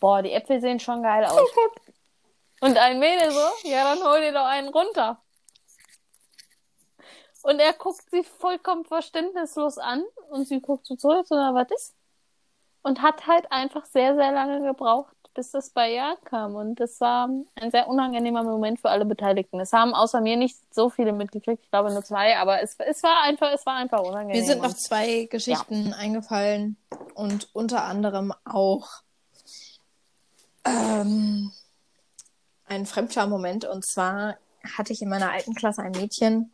boah, die Äpfel sehen schon geil aus. Und ein Mädel so, ja, dann hol dir doch einen runter. Und er guckt sie vollkommen verständnislos an und sie guckt so zurück, so, was ist? Und hat halt einfach sehr, sehr lange gebraucht, bis das bei ihr ankam. Und das war ein sehr unangenehmer Moment für alle Beteiligten. Es haben außer mir nicht so viele mitgekriegt, ich glaube nur zwei, aber es, es war einfach, es war einfach unangenehm. Mir sind noch zwei Geschichten ja. eingefallen und unter anderem auch ähm, ein Fremdscham-Moment. Und zwar hatte ich in meiner alten Klasse ein Mädchen,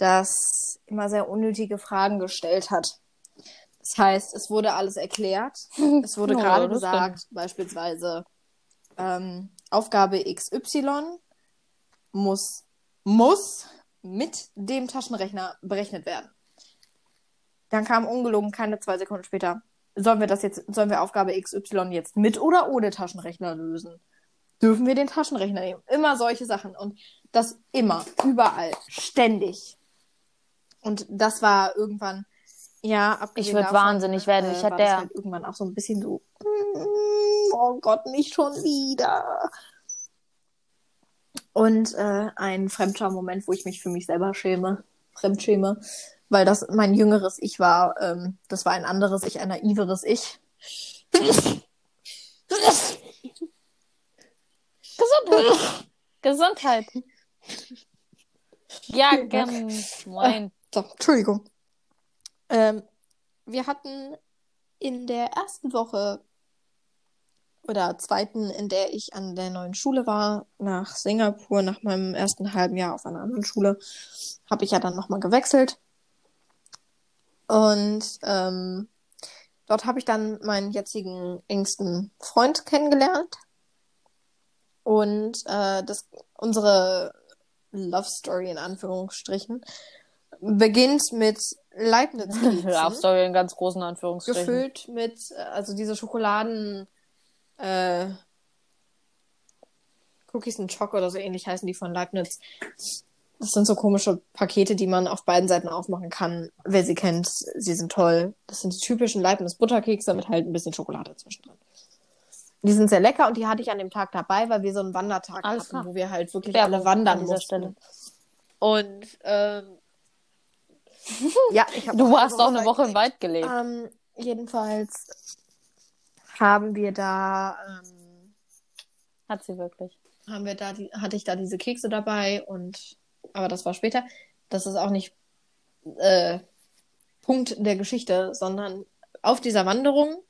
das immer sehr unnötige Fragen gestellt hat. Das heißt, es wurde alles erklärt. Es wurde oh, gerade gesagt, stimmt. beispielsweise, ähm, Aufgabe XY muss, muss mit dem Taschenrechner berechnet werden. Dann kam ungelogen keine zwei Sekunden später. Sollen wir das jetzt, sollen wir Aufgabe XY jetzt mit oder ohne Taschenrechner lösen? Dürfen wir den Taschenrechner nehmen? Immer solche Sachen. Und das immer, überall, ständig. Und das war irgendwann, ja, Ich würde wahnsinnig werden. Ich äh, hatte ja halt irgendwann auch so ein bisschen so, mm, oh Gott, nicht schon wieder. Und äh, ein Fremdscham-Moment, wo ich mich für mich selber schäme, fremdschäme, weil das mein jüngeres Ich war. Ähm, das war ein anderes Ich, ein naiveres Ich. Gesundheit. Gesundheit. Ja, gern. So, Entschuldigung. Ähm, wir hatten in der ersten Woche oder zweiten, in der ich an der neuen Schule war, nach Singapur, nach meinem ersten halben Jahr auf einer anderen Schule, habe ich ja dann nochmal gewechselt. Und ähm, dort habe ich dann meinen jetzigen engsten Freund kennengelernt. Und äh, das, unsere Love Story in Anführungsstrichen beginnt mit Leibniz. Love Story in ganz großen Anführungsstrichen. Gefüllt mit, äh, also diese Schokoladen, äh, Cookies and Choc oder so ähnlich heißen die von Leibniz. Das sind so komische Pakete, die man auf beiden Seiten aufmachen kann. Wer sie kennt, sie sind toll. Das sind die typischen Leibniz Butterkekse mit halt ein bisschen Schokolade zwischendrin. Die sind sehr lecker und die hatte ich an dem Tag dabei, weil wir so einen Wandertag Alles hatten, klar. wo wir halt wirklich alle wandern mussten. Stelle. Und ähm, ja, ich habe. Du hast auch eine Woche im Wald gelebt. Ähm, jedenfalls haben wir da. Ähm, Hat sie wirklich. Haben wir da die, hatte ich da diese Kekse dabei und aber das war später. Das ist auch nicht äh, Punkt der Geschichte, sondern auf dieser Wanderung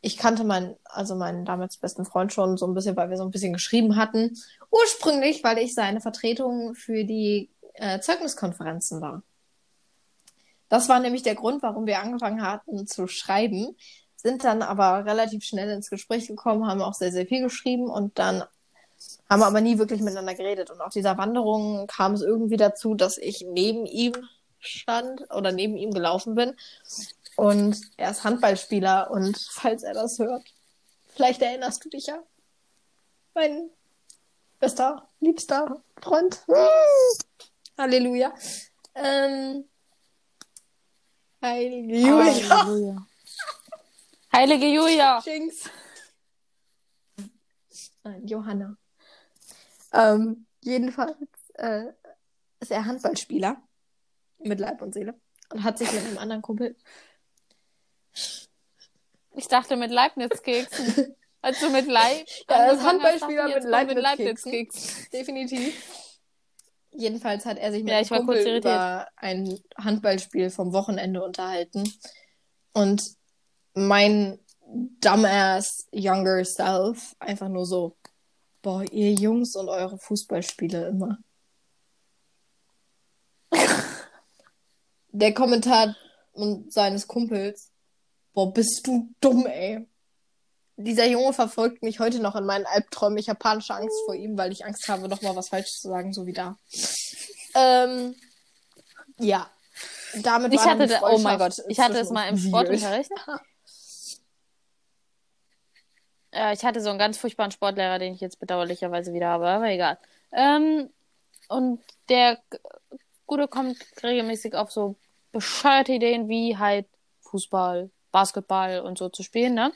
ich kannte meinen, also meinen damals besten Freund schon so ein bisschen, weil wir so ein bisschen geschrieben hatten. Ursprünglich, weil ich seine Vertretung für die äh, Zeugniskonferenzen war. Das war nämlich der Grund, warum wir angefangen hatten zu schreiben, sind dann aber relativ schnell ins Gespräch gekommen, haben auch sehr, sehr viel geschrieben und dann haben wir aber nie wirklich miteinander geredet. Und auf dieser Wanderung kam es irgendwie dazu, dass ich neben ihm stand oder neben ihm gelaufen bin und er ist Handballspieler und falls er das hört, vielleicht erinnerst du dich ja. Mein bester, liebster Freund. Halleluja. Ähm, Heilige Julia. Halleluja. Heilige Julia. Jinx. Nein, Johanna. Ähm, jedenfalls äh, ist er Handballspieler mit Leib und Seele und hat sich mit einem anderen Kumpel ich dachte mit Leibniz-Keksen. Also mit Leib. Ja, das Handballspieler mit Leibniz-Keksen. Leibniz Definitiv. Jedenfalls hat er sich mit ja, einem Kumpel über ein Handballspiel vom Wochenende unterhalten. Und mein dumbass younger self einfach nur so, boah, ihr Jungs und eure Fußballspiele immer. Der Kommentar seines Kumpels, Boah, bist du dumm, ey. Dieser Junge verfolgt mich heute noch in meinen Albträumen. Ich habe panische Angst vor ihm, weil ich Angst habe, noch mal was Falsches zu sagen, so wie da. Ähm, ja. Damit ich hatte, da, oh mein Gott, ich hatte es mal im Sportunterricht. ja, ich hatte so einen ganz furchtbaren Sportlehrer, den ich jetzt bedauerlicherweise wieder habe, aber egal. Ähm, und der Gute kommt regelmäßig auf so bescheuerte Ideen wie halt Fußball, Basketball und so zu spielen, ne?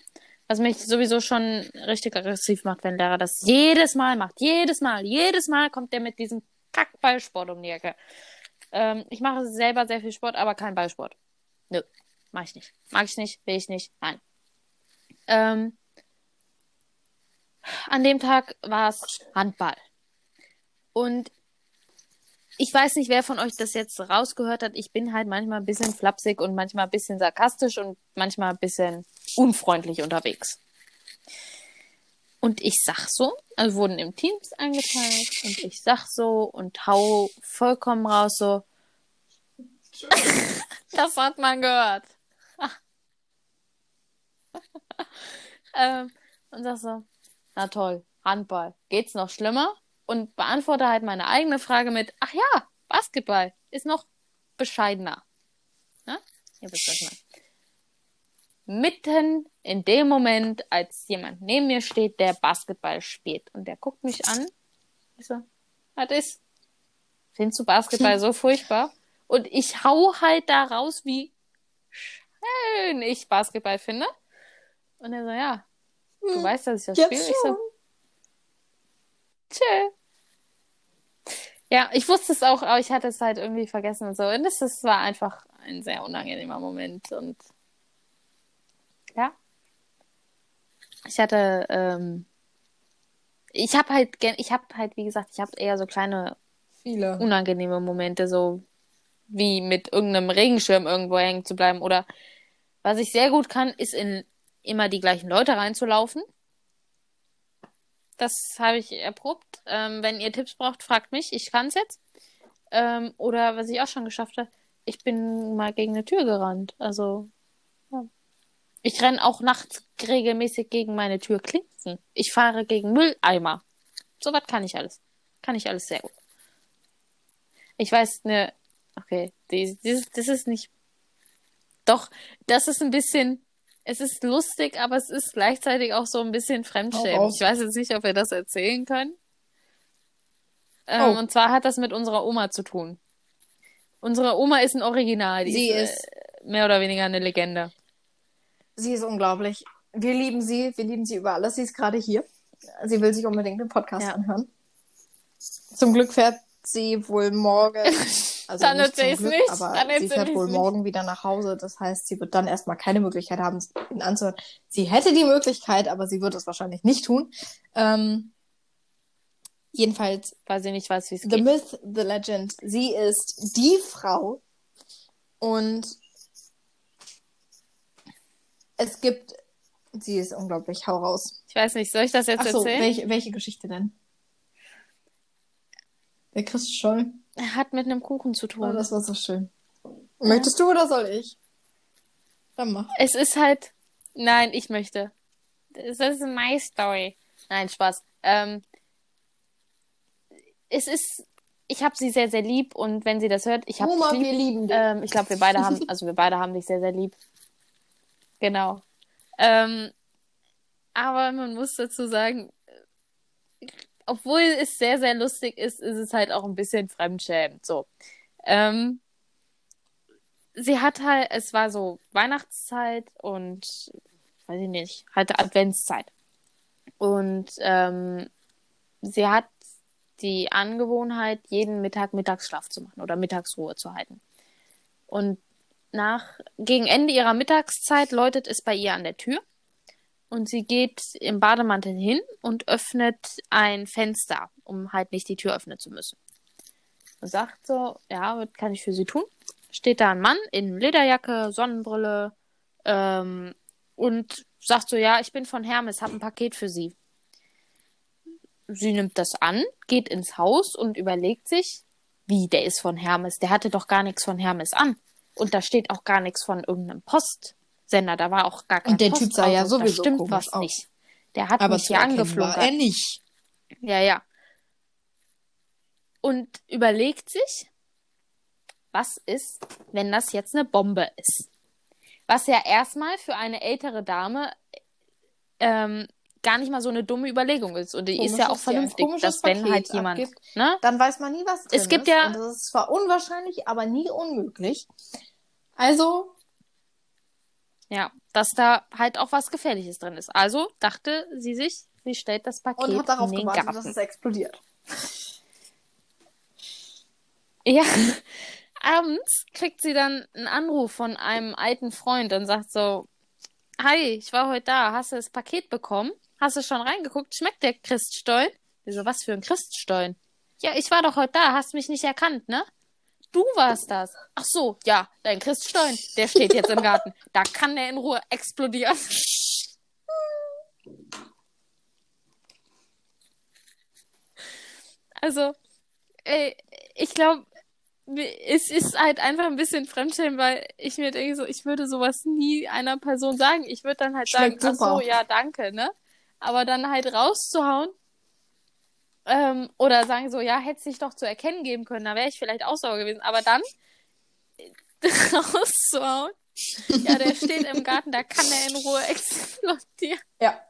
Was mich sowieso schon richtig aggressiv macht, wenn Lehrer das jedes Mal macht. Jedes Mal, jedes Mal kommt der mit diesem Kackballsport um die Ecke. Ähm, ich mache selber sehr viel Sport, aber kein Ballsport. Nö, mach ich nicht. Mag ich nicht, will ich nicht, nein. Ähm, an dem Tag war es Handball. Und ich weiß nicht, wer von euch das jetzt rausgehört hat. Ich bin halt manchmal ein bisschen flapsig und manchmal ein bisschen sarkastisch und manchmal ein bisschen unfreundlich unterwegs. Und ich sag so, also wurden im Teams eingeteilt und ich sag so und hau vollkommen raus so. das hat man gehört. ähm, und sag so, na toll, Handball. Geht's noch schlimmer? Und beantworte halt meine eigene Frage mit, ach ja, Basketball ist noch bescheidener. Ne? Ihr wisst das mal. Mitten in dem Moment, als jemand neben mir steht, der Basketball spielt. Und der guckt mich an. Ich so, was ist? Findest du Basketball so furchtbar? Und ich hau halt da raus, wie schön ich Basketball finde. Und er so, ja, du hm, weißt, dass ich das spiele. Ich so, tschö. Ja, ich wusste es auch, aber ich hatte es halt irgendwie vergessen und so. Und das, das war einfach ein sehr unangenehmer Moment. Und ja. Ich hatte, ähm, ich habe halt, ich habe halt, wie gesagt, ich habe eher so kleine, viele unangenehme Momente, so wie mit irgendeinem Regenschirm irgendwo hängen zu bleiben. Oder was ich sehr gut kann, ist in immer die gleichen Leute reinzulaufen. Das habe ich erprobt. Ähm, wenn ihr Tipps braucht, fragt mich. Ich kann es jetzt. Ähm, oder was ich auch schon geschafft habe, ich bin mal gegen eine Tür gerannt. Also, ja. Ich renne auch nachts regelmäßig gegen meine Tür klinken. Ich fahre gegen Mülleimer. So was kann ich alles. Kann ich alles sehr gut. Ich weiß, ne, okay, das, das ist nicht. Doch, das ist ein bisschen es ist lustig, aber es ist gleichzeitig auch so ein bisschen Fremdschämen. Ich weiß jetzt nicht, ob wir das erzählen können. Ähm, oh. Und zwar hat das mit unserer Oma zu tun. Unsere Oma ist ein Original. Die sie ist, ist äh, mehr oder weniger eine Legende. Sie ist unglaublich. Wir lieben sie. Wir lieben sie über alles. Sie ist gerade hier. Sie will sich unbedingt den Podcast ja. anhören. Zum Glück fährt sie wohl morgen Also dann nicht zum Glück, nicht. aber dann sie fährt wohl nicht. morgen wieder nach Hause. Das heißt, sie wird dann erstmal keine Möglichkeit haben, ihn anzuhören. Sie hätte die Möglichkeit, aber sie wird es wahrscheinlich nicht tun. Ähm, jedenfalls. Weil sie nicht weiß, wie es geht. The Myth, The Legend. Sie ist die Frau. Und es gibt. Sie ist unglaublich. Hau raus. Ich weiß nicht, soll ich das jetzt Ach so, erzählen? Welche, welche Geschichte denn? Der Chris Scholl. Hat mit einem Kuchen zu tun. Oh, das war so schön. Möchtest du oder soll ich? Dann mach. Es ist halt. Nein, ich möchte. Das ist my story. Nein, Spaß. Ähm, es ist. Ich habe sie sehr, sehr lieb und wenn sie das hört, ich habe Oma, lieb. wir lieben dich. Ähm, ich glaube, wir beide haben, also wir beide haben dich sehr, sehr lieb. Genau. Ähm, aber man muss dazu sagen, obwohl es sehr, sehr lustig ist, ist es halt auch ein bisschen fremdschämend. So. Ähm, sie hat halt, es war so Weihnachtszeit und weiß ich nicht, halt Adventszeit. Und ähm, sie hat die Angewohnheit, jeden Mittag Mittagsschlaf zu machen oder Mittagsruhe zu halten. Und nach gegen Ende ihrer Mittagszeit läutet es bei ihr an der Tür und sie geht im Bademantel hin und öffnet ein Fenster, um halt nicht die Tür öffnen zu müssen. Und sagt so, ja, was kann ich für sie tun? Steht da ein Mann in Lederjacke, Sonnenbrille ähm, und sagt so, ja, ich bin von Hermes, hab ein Paket für sie. Sie nimmt das an, geht ins Haus und überlegt sich, wie, der ist von Hermes, der hatte doch gar nichts von Hermes an. Und da steht auch gar nichts von irgendeinem Post. Sender. Da war auch gar kein Und der Typ sah ja sowieso da stimmt was aus. nicht. Der hat Aber mich hier angeflogen. er nicht. Ja, ja. Und überlegt sich, was ist, wenn das jetzt eine Bombe ist? Was ja erstmal für eine ältere Dame ähm, gar nicht mal so eine dumme Überlegung ist. Und die Komisch ist ja auch vernünftig, dass wenn halt jemand. Abgibt, ne? Dann weiß man nie, was drin es gibt ist. Ja, und das ist zwar unwahrscheinlich, aber nie unmöglich. Also ja, dass da halt auch was Gefährliches drin ist. Also dachte sie sich, sie stellt das Paket und hat darauf in den gewartet, Garten. dass es explodiert. Ja, abends kriegt sie dann einen Anruf von einem alten Freund und sagt so, Hi, ich war heute da, hast du das Paket bekommen? Hast du schon reingeguckt? Schmeckt der Christstollen? Wieso, was für ein Christstollen? Ja, ich war doch heute da, hast mich nicht erkannt, ne? Du warst das. Ach so, ja, dein Christstein, der steht jetzt im Garten. Da kann der in Ruhe explodieren. Also, ey, ich glaube, es ist halt einfach ein bisschen Fremdschämen, weil ich mir denke, so, ich würde sowas nie einer Person sagen. Ich würde dann halt Schmeckt sagen, super. ach so, ja, danke, ne? Aber dann halt rauszuhauen ähm, oder sagen so, ja, hätte sich doch zu erkennen geben können, da wäre ich vielleicht auch sauer gewesen. Aber dann rauszuhauen, ja, der steht im Garten, da kann er in Ruhe explodieren. Ja.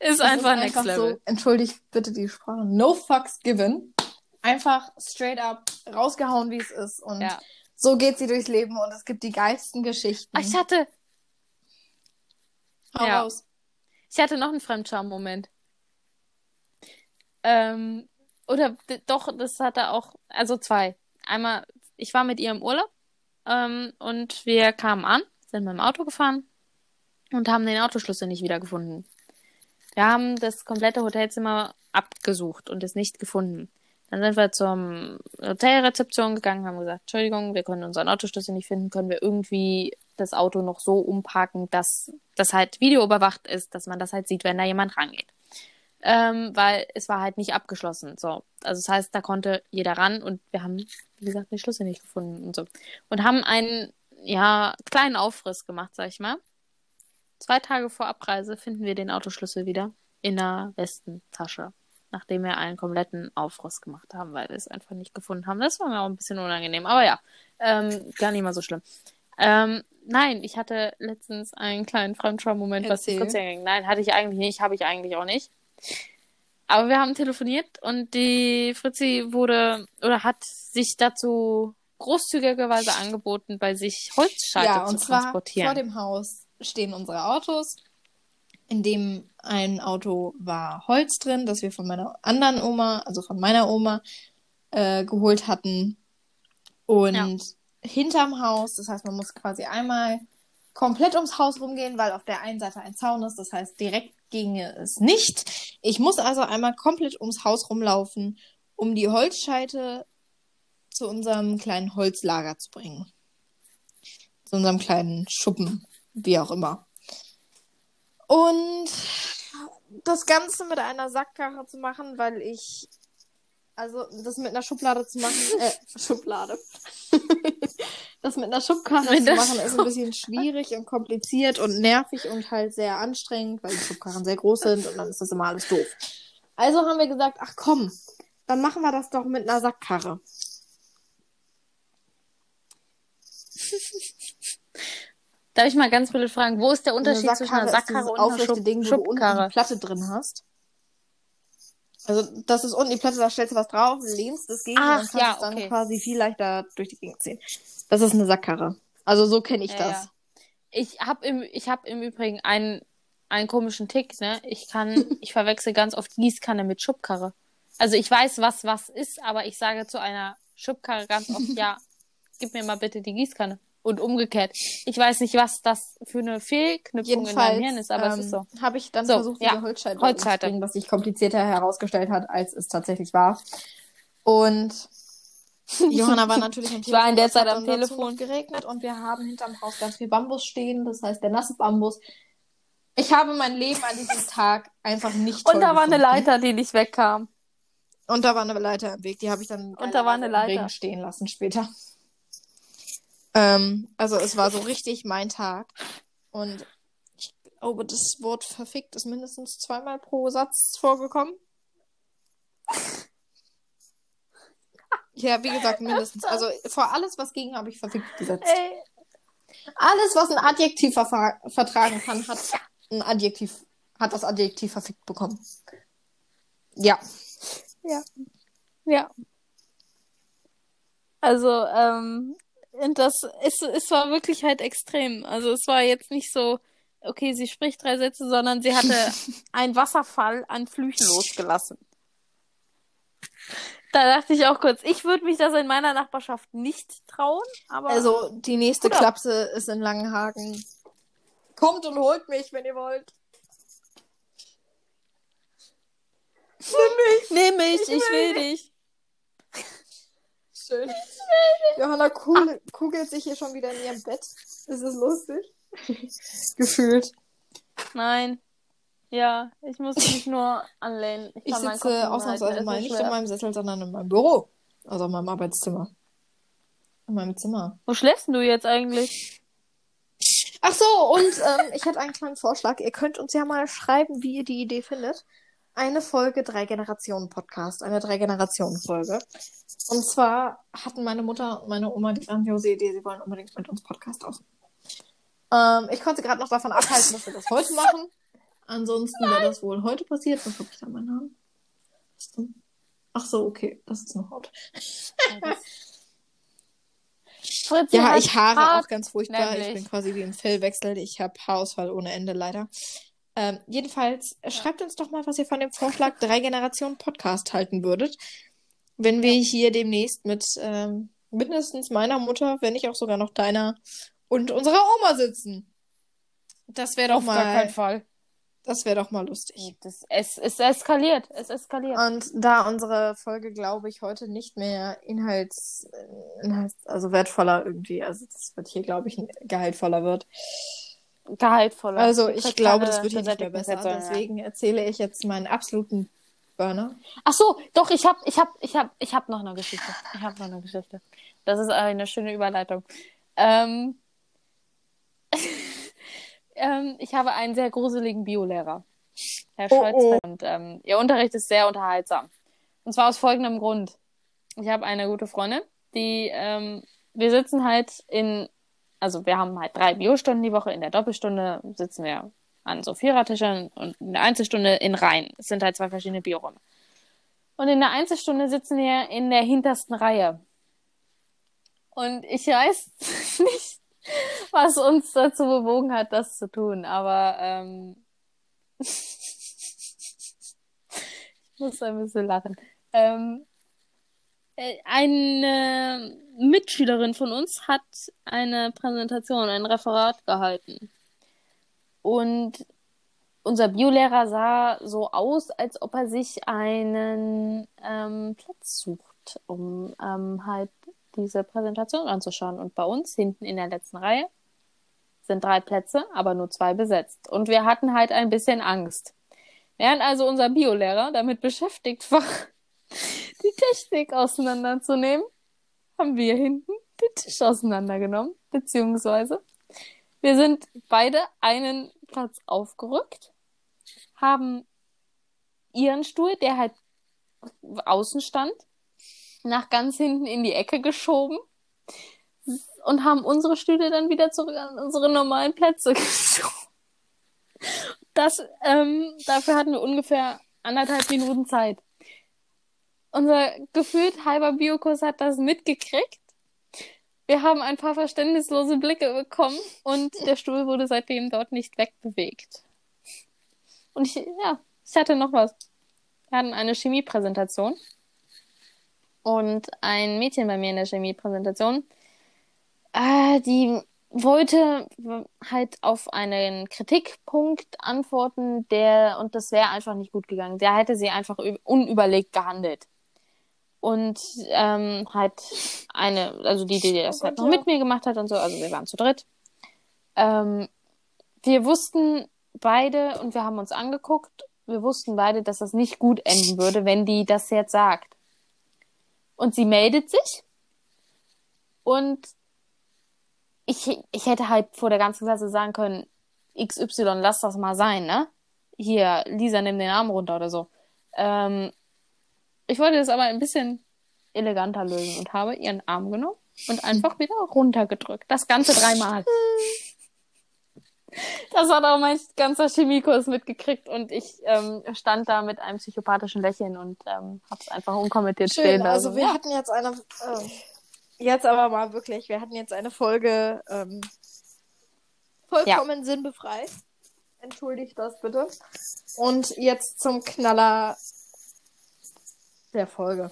Ist das einfach ist next einfach level. So, entschuldigt bitte die Sprache. No fucks given. Einfach straight up rausgehauen, wie es ist. Und ja. so geht sie durchs Leben und es gibt die geilsten Geschichten. Ich hatte. Hau ja. raus. Ich hatte noch einen Fremdscham-Moment. Ähm, oder doch, das hatte auch, also zwei. Einmal, ich war mit ihr im Urlaub ähm, und wir kamen an, sind mit dem Auto gefahren und haben den Autoschlüssel nicht wiedergefunden. Wir haben das komplette Hotelzimmer abgesucht und es nicht gefunden. Dann sind wir zur Hotelrezeption gegangen, haben gesagt, Entschuldigung, wir können unseren Autoschlüssel nicht finden, können wir irgendwie das Auto noch so umparken, dass das halt videoüberwacht ist, dass man das halt sieht, wenn da jemand rangeht ähm, weil es war halt nicht abgeschlossen. So, also das heißt, da konnte jeder ran und wir haben, wie gesagt, die Schlüssel nicht gefunden und so und haben einen ja kleinen Aufriss gemacht, sag ich mal. Zwei Tage vor Abreise finden wir den Autoschlüssel wieder in der Westentasche, nachdem wir einen kompletten Aufriss gemacht haben, weil wir es einfach nicht gefunden haben. Das war mir auch ein bisschen unangenehm, aber ja, ähm, gar nicht mal so schlimm. Ähm, nein, ich hatte letztens einen kleinen Fremdschau-Moment, was die Fritzi ging. Nein, hatte ich eigentlich nicht, habe ich eigentlich auch nicht. Aber wir haben telefoniert und die Fritzi wurde oder hat sich dazu großzügigerweise angeboten, bei sich Holzscheite ja, zu transportieren. Vor dem Haus stehen unsere Autos. In dem ein Auto war Holz drin, das wir von meiner anderen Oma, also von meiner Oma, äh, geholt hatten. Und ja. hinterm Haus, das heißt, man muss quasi einmal komplett ums Haus rumgehen, weil auf der einen Seite ein Zaun ist. Das heißt, direkt ginge es nicht. Ich muss also einmal komplett ums Haus rumlaufen, um die Holzscheite zu unserem kleinen Holzlager zu bringen. Zu unserem kleinen Schuppen, wie auch immer. Und das Ganze mit einer Sackkarre zu machen, weil ich. Also, das mit einer Schublade zu machen. Äh, Schublade. Das mit einer Schubkarre zu machen, ist ein bisschen schwierig und kompliziert und nervig und halt sehr anstrengend, weil die Schubkarren sehr groß sind und dann ist das immer alles doof. Also haben wir gesagt, ach komm, dann machen wir das doch mit einer Sackkarre. Darf ich mal ganz blöd fragen, wo ist der Unterschied zwischen einer Sackkarre und einer Schub Ding, wo Schubkarre? du unten eine Platte drin hast. Also das ist unten die Platte, da stellst du was drauf, lehnst es gegen Ach, und kannst ja, okay. dann quasi viel leichter durch die Gegend ziehen. Das ist eine Sackkarre. Also so kenne ich ja, das. Ja. Ich habe im, ich hab im Übrigen einen, einen komischen Tick, ne? Ich kann, ich verwechsel ganz oft Gießkanne mit Schubkarre. Also ich weiß, was was ist, aber ich sage zu einer Schubkarre ganz oft, ja, gib mir mal bitte die Gießkanne. Und umgekehrt. Ich weiß nicht, was das für eine Fehlknüpfung in meinem Hirn ist, aber ähm, es ist so. Ähm, habe ich dann so, versucht, ja, diese Holzscheite, Holzscheite. Bringen, was sich komplizierter herausgestellt hat, als es tatsächlich war. Und Johanna war natürlich am Telefon. Ich war in der Zeit am Telefon. geregnet und wir haben hinterm Haus ganz viel Bambus stehen. Das heißt, der nasse Bambus. Ich habe mein Leben an diesem Tag einfach nicht Und da war eine Leiter, die nicht wegkam. Und da war eine Leiter im Weg. Die habe ich dann und da war eine Leiter. Regen stehen lassen später. Ähm, also es war so richtig mein Tag. Und ich glaube, das Wort verfickt ist mindestens zweimal pro Satz vorgekommen. Ja, wie gesagt, mindestens. Also vor alles, was ging, habe ich verfickt gesetzt. Ey. Alles, was ein Adjektiv ver vertragen kann, hat ein Adjektiv, hat das Adjektiv verfickt bekommen. Ja. Ja. Ja. Also, ähm, und das ist, es war wirklich halt extrem. Also es war jetzt nicht so, okay, sie spricht drei Sätze, sondern sie hatte einen Wasserfall an Flüchen losgelassen. Da dachte ich auch kurz, ich würde mich das in meiner Nachbarschaft nicht trauen, aber. Also, die nächste Oder? Klapse ist in Langenhagen. Kommt und holt mich, wenn ihr wollt. Nimm mich! Nimm mich, ich, ich will, will dich. Schön. Johanna kugel, kugelt sich hier schon wieder in ihrem Bett. Ist es lustig? Gefühlt. Nein. Ja, ich muss mich nur anlehnen. Ich, ich sitze ausnahmsweise mal nicht in meinem Sessel, sondern in meinem Büro. Also in meinem Arbeitszimmer. In meinem Zimmer. Wo schläfst du jetzt eigentlich? Ach so, und ähm, ich hätte einen kleinen Vorschlag. Ihr könnt uns ja mal schreiben, wie ihr die Idee findet. Eine Folge Drei Generationen Podcast, eine Drei Generationen Folge. Und zwar hatten meine Mutter und meine Oma die grandiose Idee, sie wollen unbedingt mit uns Podcast aufnehmen. Ähm, ich konnte gerade noch davon abhalten, dass wir das heute machen. Ansonsten wäre das wohl heute passiert. Was habe ich da meinen Namen? Ach so, okay, das ist noch Haut. Fritzi ja, ich haare Haar auch ganz furchtbar. Nämlich. Ich bin quasi wie im Fellwechsel. Ich habe Haarausfall ohne Ende leider. Ähm, jedenfalls, ja. schreibt uns doch mal, was ihr von dem Vorschlag drei Generationen Podcast halten würdet. Wenn wir hier demnächst mit ähm, mindestens meiner Mutter, wenn nicht auch sogar noch deiner und unserer Oma sitzen. Das wäre doch Auf mal. Auf gar keinen Fall. Das wäre doch mal lustig. Das, es, es eskaliert. Es eskaliert. Und da unsere Folge, glaube ich, heute nicht mehr Inhalts, Inhalts also wertvoller irgendwie, also das wird hier, glaube ich, gehaltvoller wird. Gehaltvoller. Also ich glaube, das wird hier nicht mehr besser. Person, Deswegen ja. erzähle ich jetzt meinen absoluten Burner. Ach so, doch, ich habe ich hab, ich hab, ich hab noch eine Geschichte. Ich habe noch eine Geschichte. Das ist eine schöne Überleitung. Ähm, ähm, ich habe einen sehr gruseligen Biolehrer, Herr oh, Scholz. Oh. Und ähm, ihr Unterricht ist sehr unterhaltsam. Und zwar aus folgendem Grund. Ich habe eine gute Freundin, die, ähm, wir sitzen halt in, also wir haben halt drei Biostunden die Woche. In der Doppelstunde sitzen wir an so Vierertischen und in der Einzelstunde in Reihen. Es sind halt zwei verschiedene Bioräume. Und in der Einzelstunde sitzen wir in der hintersten Reihe. Und ich weiß nicht, was uns dazu bewogen hat, das zu tun. Aber ähm, ich muss ein bisschen lachen. Ähm, äh, eine Mitschülerin von uns hat eine Präsentation, ein Referat gehalten. Und unser Biolehrer sah so aus, als ob er sich einen ähm, Platz sucht, um ähm, halt diese Präsentation anzuschauen. Und bei uns hinten in der letzten Reihe sind drei Plätze, aber nur zwei besetzt. Und wir hatten halt ein bisschen Angst. Während also unser Biolehrer damit beschäftigt war, die Technik auseinanderzunehmen, haben wir hinten den Tisch auseinandergenommen, beziehungsweise wir sind beide einen Platz aufgerückt, haben ihren Stuhl, der halt außen stand, nach ganz hinten in die Ecke geschoben und haben unsere Stühle dann wieder zurück an unsere normalen Plätze geschoben. Das, ähm, dafür hatten wir ungefähr anderthalb Minuten Zeit. Unser gefühlt halber Biokurs hat das mitgekriegt. Wir haben ein paar verständnislose Blicke bekommen und der Stuhl wurde seitdem dort nicht wegbewegt. Und ich, ja, ich hatte noch was. Wir hatten eine Chemiepräsentation und ein Mädchen bei mir in der Chemiepräsentation, äh, die wollte halt auf einen Kritikpunkt antworten, der, und das wäre einfach nicht gut gegangen. Der hätte sie einfach unüberlegt gehandelt. Und ähm, halt eine, also die, die das oh halt noch ja. mit mir gemacht hat und so, also wir waren zu dritt. Ähm, wir wussten beide und wir haben uns angeguckt, wir wussten beide, dass das nicht gut enden würde, wenn die das jetzt sagt. Und sie meldet sich. Und ich, ich hätte halt vor der ganzen Klasse sagen können, XY, lass das mal sein, ne? Hier, Lisa, nimm den Arm runter oder so. Ähm, ich wollte das aber ein bisschen eleganter lösen und habe ihren Arm genommen und einfach wieder runtergedrückt. Das Ganze dreimal. Das hat auch mein ganzer Chemiekurs mitgekriegt und ich ähm, stand da mit einem psychopathischen Lächeln und ähm, habe es einfach unkommentiert Schön, stehen lassen. Also wir ja. hatten jetzt eine, äh, jetzt aber mal wirklich, wir hatten jetzt eine Folge ähm, vollkommen ja. sinnbefreit. Entschuldigt das bitte. Und jetzt zum Knaller der Folge.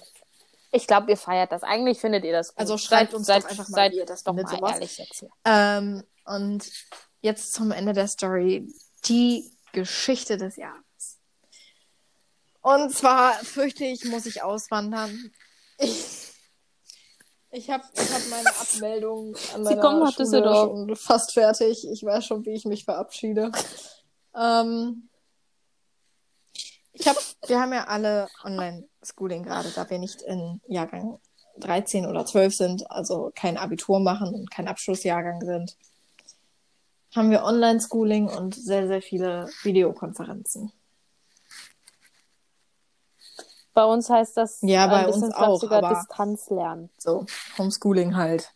Ich glaube, ihr feiert das. Eigentlich findet ihr das gut. Also schreibt uns seid, doch einfach mal, seid, wie ihr das doch mal sowas. ehrlich jetzt hier. Ähm, und jetzt zum Ende der Story die Geschichte des Jahres. Und zwar fürchte ich, muss ich auswandern. Ich, ich habe ich hab meine Abmeldung an meiner Sie kommen nach Schule schon fast fertig. Ich weiß schon, wie ich mich verabschiede. ähm, ich hab, wir haben ja alle Online-Schooling gerade, da wir nicht in Jahrgang 13 oder 12 sind, also kein Abitur machen und kein Abschlussjahrgang sind haben wir Online-Schooling und sehr, sehr viele Videokonferenzen. Bei uns heißt das ja, bei uns auch, sogar Distanzlernen. So, Homeschooling halt.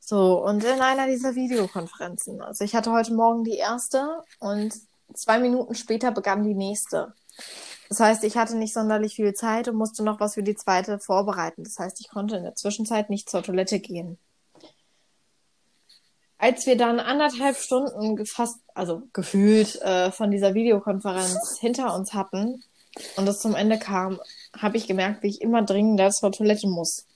So, und in einer dieser Videokonferenzen. Also ich hatte heute Morgen die erste und zwei Minuten später begann die nächste. Das heißt, ich hatte nicht sonderlich viel Zeit und musste noch was für die zweite vorbereiten. Das heißt, ich konnte in der Zwischenzeit nicht zur Toilette gehen. Als wir dann anderthalb Stunden gefasst, also gefühlt äh, von dieser Videokonferenz hinter uns hatten und es zum Ende kam, habe ich gemerkt, wie ich immer dringender zur Toilette muss.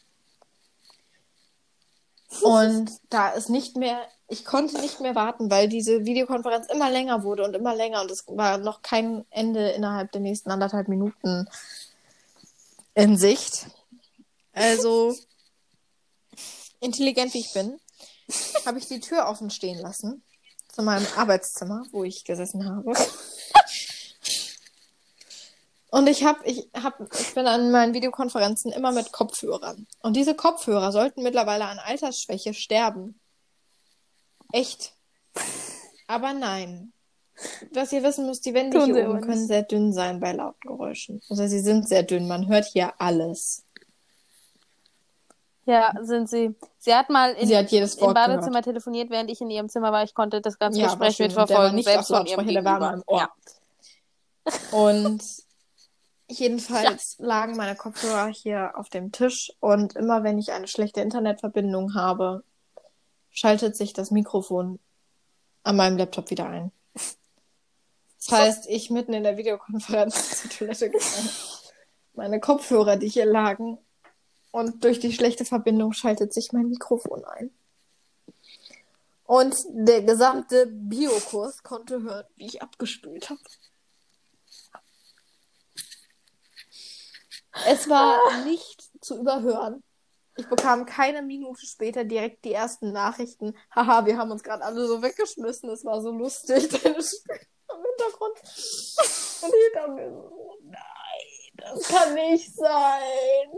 Und da ist nicht mehr, ich konnte nicht mehr warten, weil diese Videokonferenz immer länger wurde und immer länger und es war noch kein Ende innerhalb der nächsten anderthalb Minuten in Sicht. Also, intelligent wie ich bin, habe ich die Tür offen stehen lassen zu meinem Arbeitszimmer, wo ich gesessen habe. Und ich habe, ich habe, ich bin an meinen Videokonferenzen immer mit Kopfhörern. Und diese Kopfhörer sollten mittlerweile an Altersschwäche sterben. Echt. Aber nein. Was ihr wissen müsst, die Wände hier oben können sehr dünn sein bei lauten Geräuschen. Also sie sind sehr dünn. Man hört hier alles. Ja, sind sie. Sie hat mal in, sie hat jedes im Badezimmer gehört. telefoniert, während ich in ihrem Zimmer war. Ich konnte das ganze ja, Gespräch mitverfolgen. Nicht selbst von ihrem der war mal Ohr. Ja. Und jedenfalls ja. lagen meine Kopfhörer hier auf dem Tisch und immer wenn ich eine schlechte Internetverbindung habe, schaltet sich das Mikrofon an meinem Laptop wieder ein. Das heißt, ich mitten in der Videokonferenz zur Toilette gegangen. Meine Kopfhörer, die hier lagen, und durch die schlechte Verbindung schaltet sich mein Mikrofon ein. Und der gesamte Biokurs konnte hören, wie ich abgespült habe. Es war nicht zu überhören. Ich bekam keine Minute später direkt die ersten Nachrichten. Haha, wir haben uns gerade alle so weggeschmissen. Es war so lustig, deine Stimme im Hintergrund. Und hinter mir so, nein, das kann nicht sein.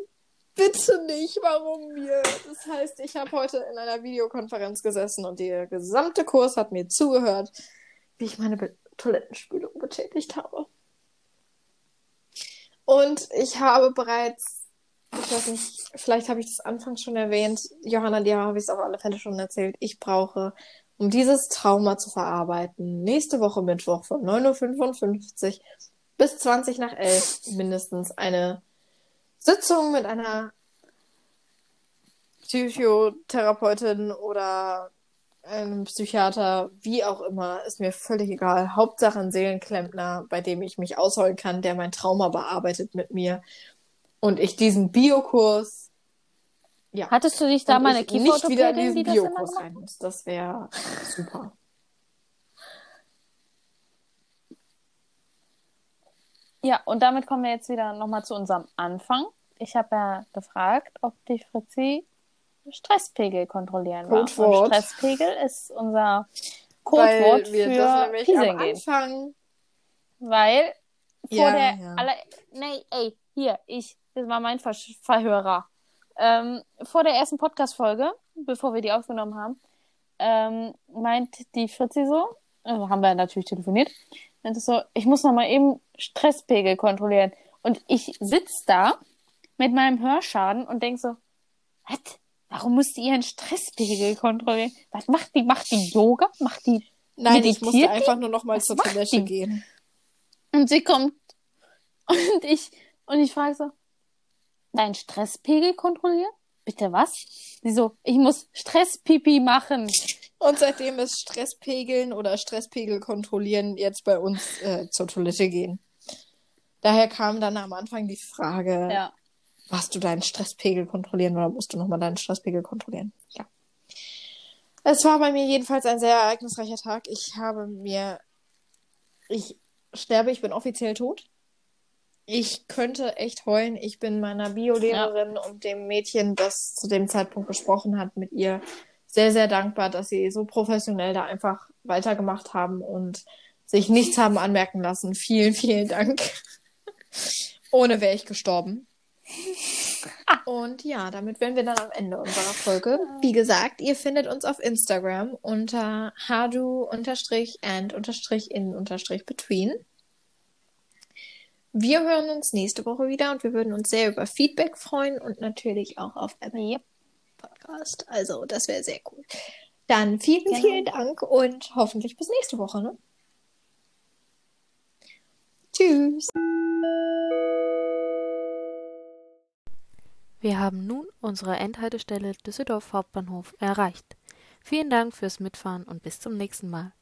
Bitte nicht, warum mir? Das heißt, ich habe heute in einer Videokonferenz gesessen und der gesamte Kurs hat mir zugehört, wie ich meine Be Toilettenspülung betätigt habe. Und ich habe bereits, ich weiß nicht, vielleicht habe ich das anfangs schon erwähnt, Johanna, dir habe ich es auf alle Fälle schon erzählt, ich brauche, um dieses Trauma zu verarbeiten, nächste Woche Mittwoch von 9.55 Uhr bis 20 nach 11 mindestens eine Sitzung mit einer Psychotherapeutin oder einem Psychiater, wie auch immer, ist mir völlig egal. Hauptsache ein Seelenklempner, bei dem ich mich ausholen kann, der mein Trauma bearbeitet mit mir. Und ich diesen Biokurs. Ja. Hattest du dich da mal eine Nicht wieder in diesen die Biokurs rein muss. Das wäre super. Ja, und damit kommen wir jetzt wieder nochmal zu unserem Anfang. Ich habe ja gefragt, ob die Fritzi Stresspegel kontrollieren Codewort. Und Stresspegel ist unser Codewort für Pieseln gehen. Anfang... Weil vor ja, der ja. aller... Nee, ey, hier, ich, das war mein Ver Verhörer. Ähm, vor der ersten Podcast-Folge, bevor wir die aufgenommen haben, ähm, meint die Fritzi so, also haben wir natürlich telefoniert, meinte so, ich muss noch mal eben Stresspegel kontrollieren. Und ich sitz da mit meinem Hörschaden und denk so, was? Warum muss die ihren Stresspegel kontrollieren? Was macht die? Macht die Yoga? Macht die Nein, ich musste einfach nur noch mal Was zur Toilette gehen. Und sie kommt und ich und ich frage so, dein Stresspegel kontrollieren? Bitte was? Sie so, ich muss Stresspipi machen. Und seitdem ist Stresspegeln oder Stresspegel kontrollieren jetzt bei uns äh, zur Toilette gehen. Daher kam dann am Anfang die Frage, ja. Warst du deinen Stresspegel kontrollieren oder musst du nochmal deinen Stresspegel kontrollieren? Ja. Es war bei mir jedenfalls ein sehr ereignisreicher Tag. Ich habe mir. Ich sterbe, ich bin offiziell tot. Ich könnte echt heulen. Ich bin meiner Biolehrerin ja. und dem Mädchen, das zu dem Zeitpunkt gesprochen hat, mit ihr sehr, sehr dankbar, dass sie so professionell da einfach weitergemacht haben und sich nichts haben anmerken lassen. Vielen, vielen Dank. Ohne wäre ich gestorben. Und ja, damit wären wir dann am Ende unserer Folge. Wie gesagt, ihr findet uns auf Instagram unter hadu-and-in-between. Wir hören uns nächste Woche wieder und wir würden uns sehr über Feedback freuen und natürlich auch auf Apple Podcast. Also, das wäre sehr cool. Dann vielen, genau. vielen Dank und hoffentlich bis nächste Woche. Ne? Tschüss. Wir haben nun unsere Endhaltestelle Düsseldorf Hauptbahnhof erreicht. Vielen Dank fürs Mitfahren und bis zum nächsten Mal.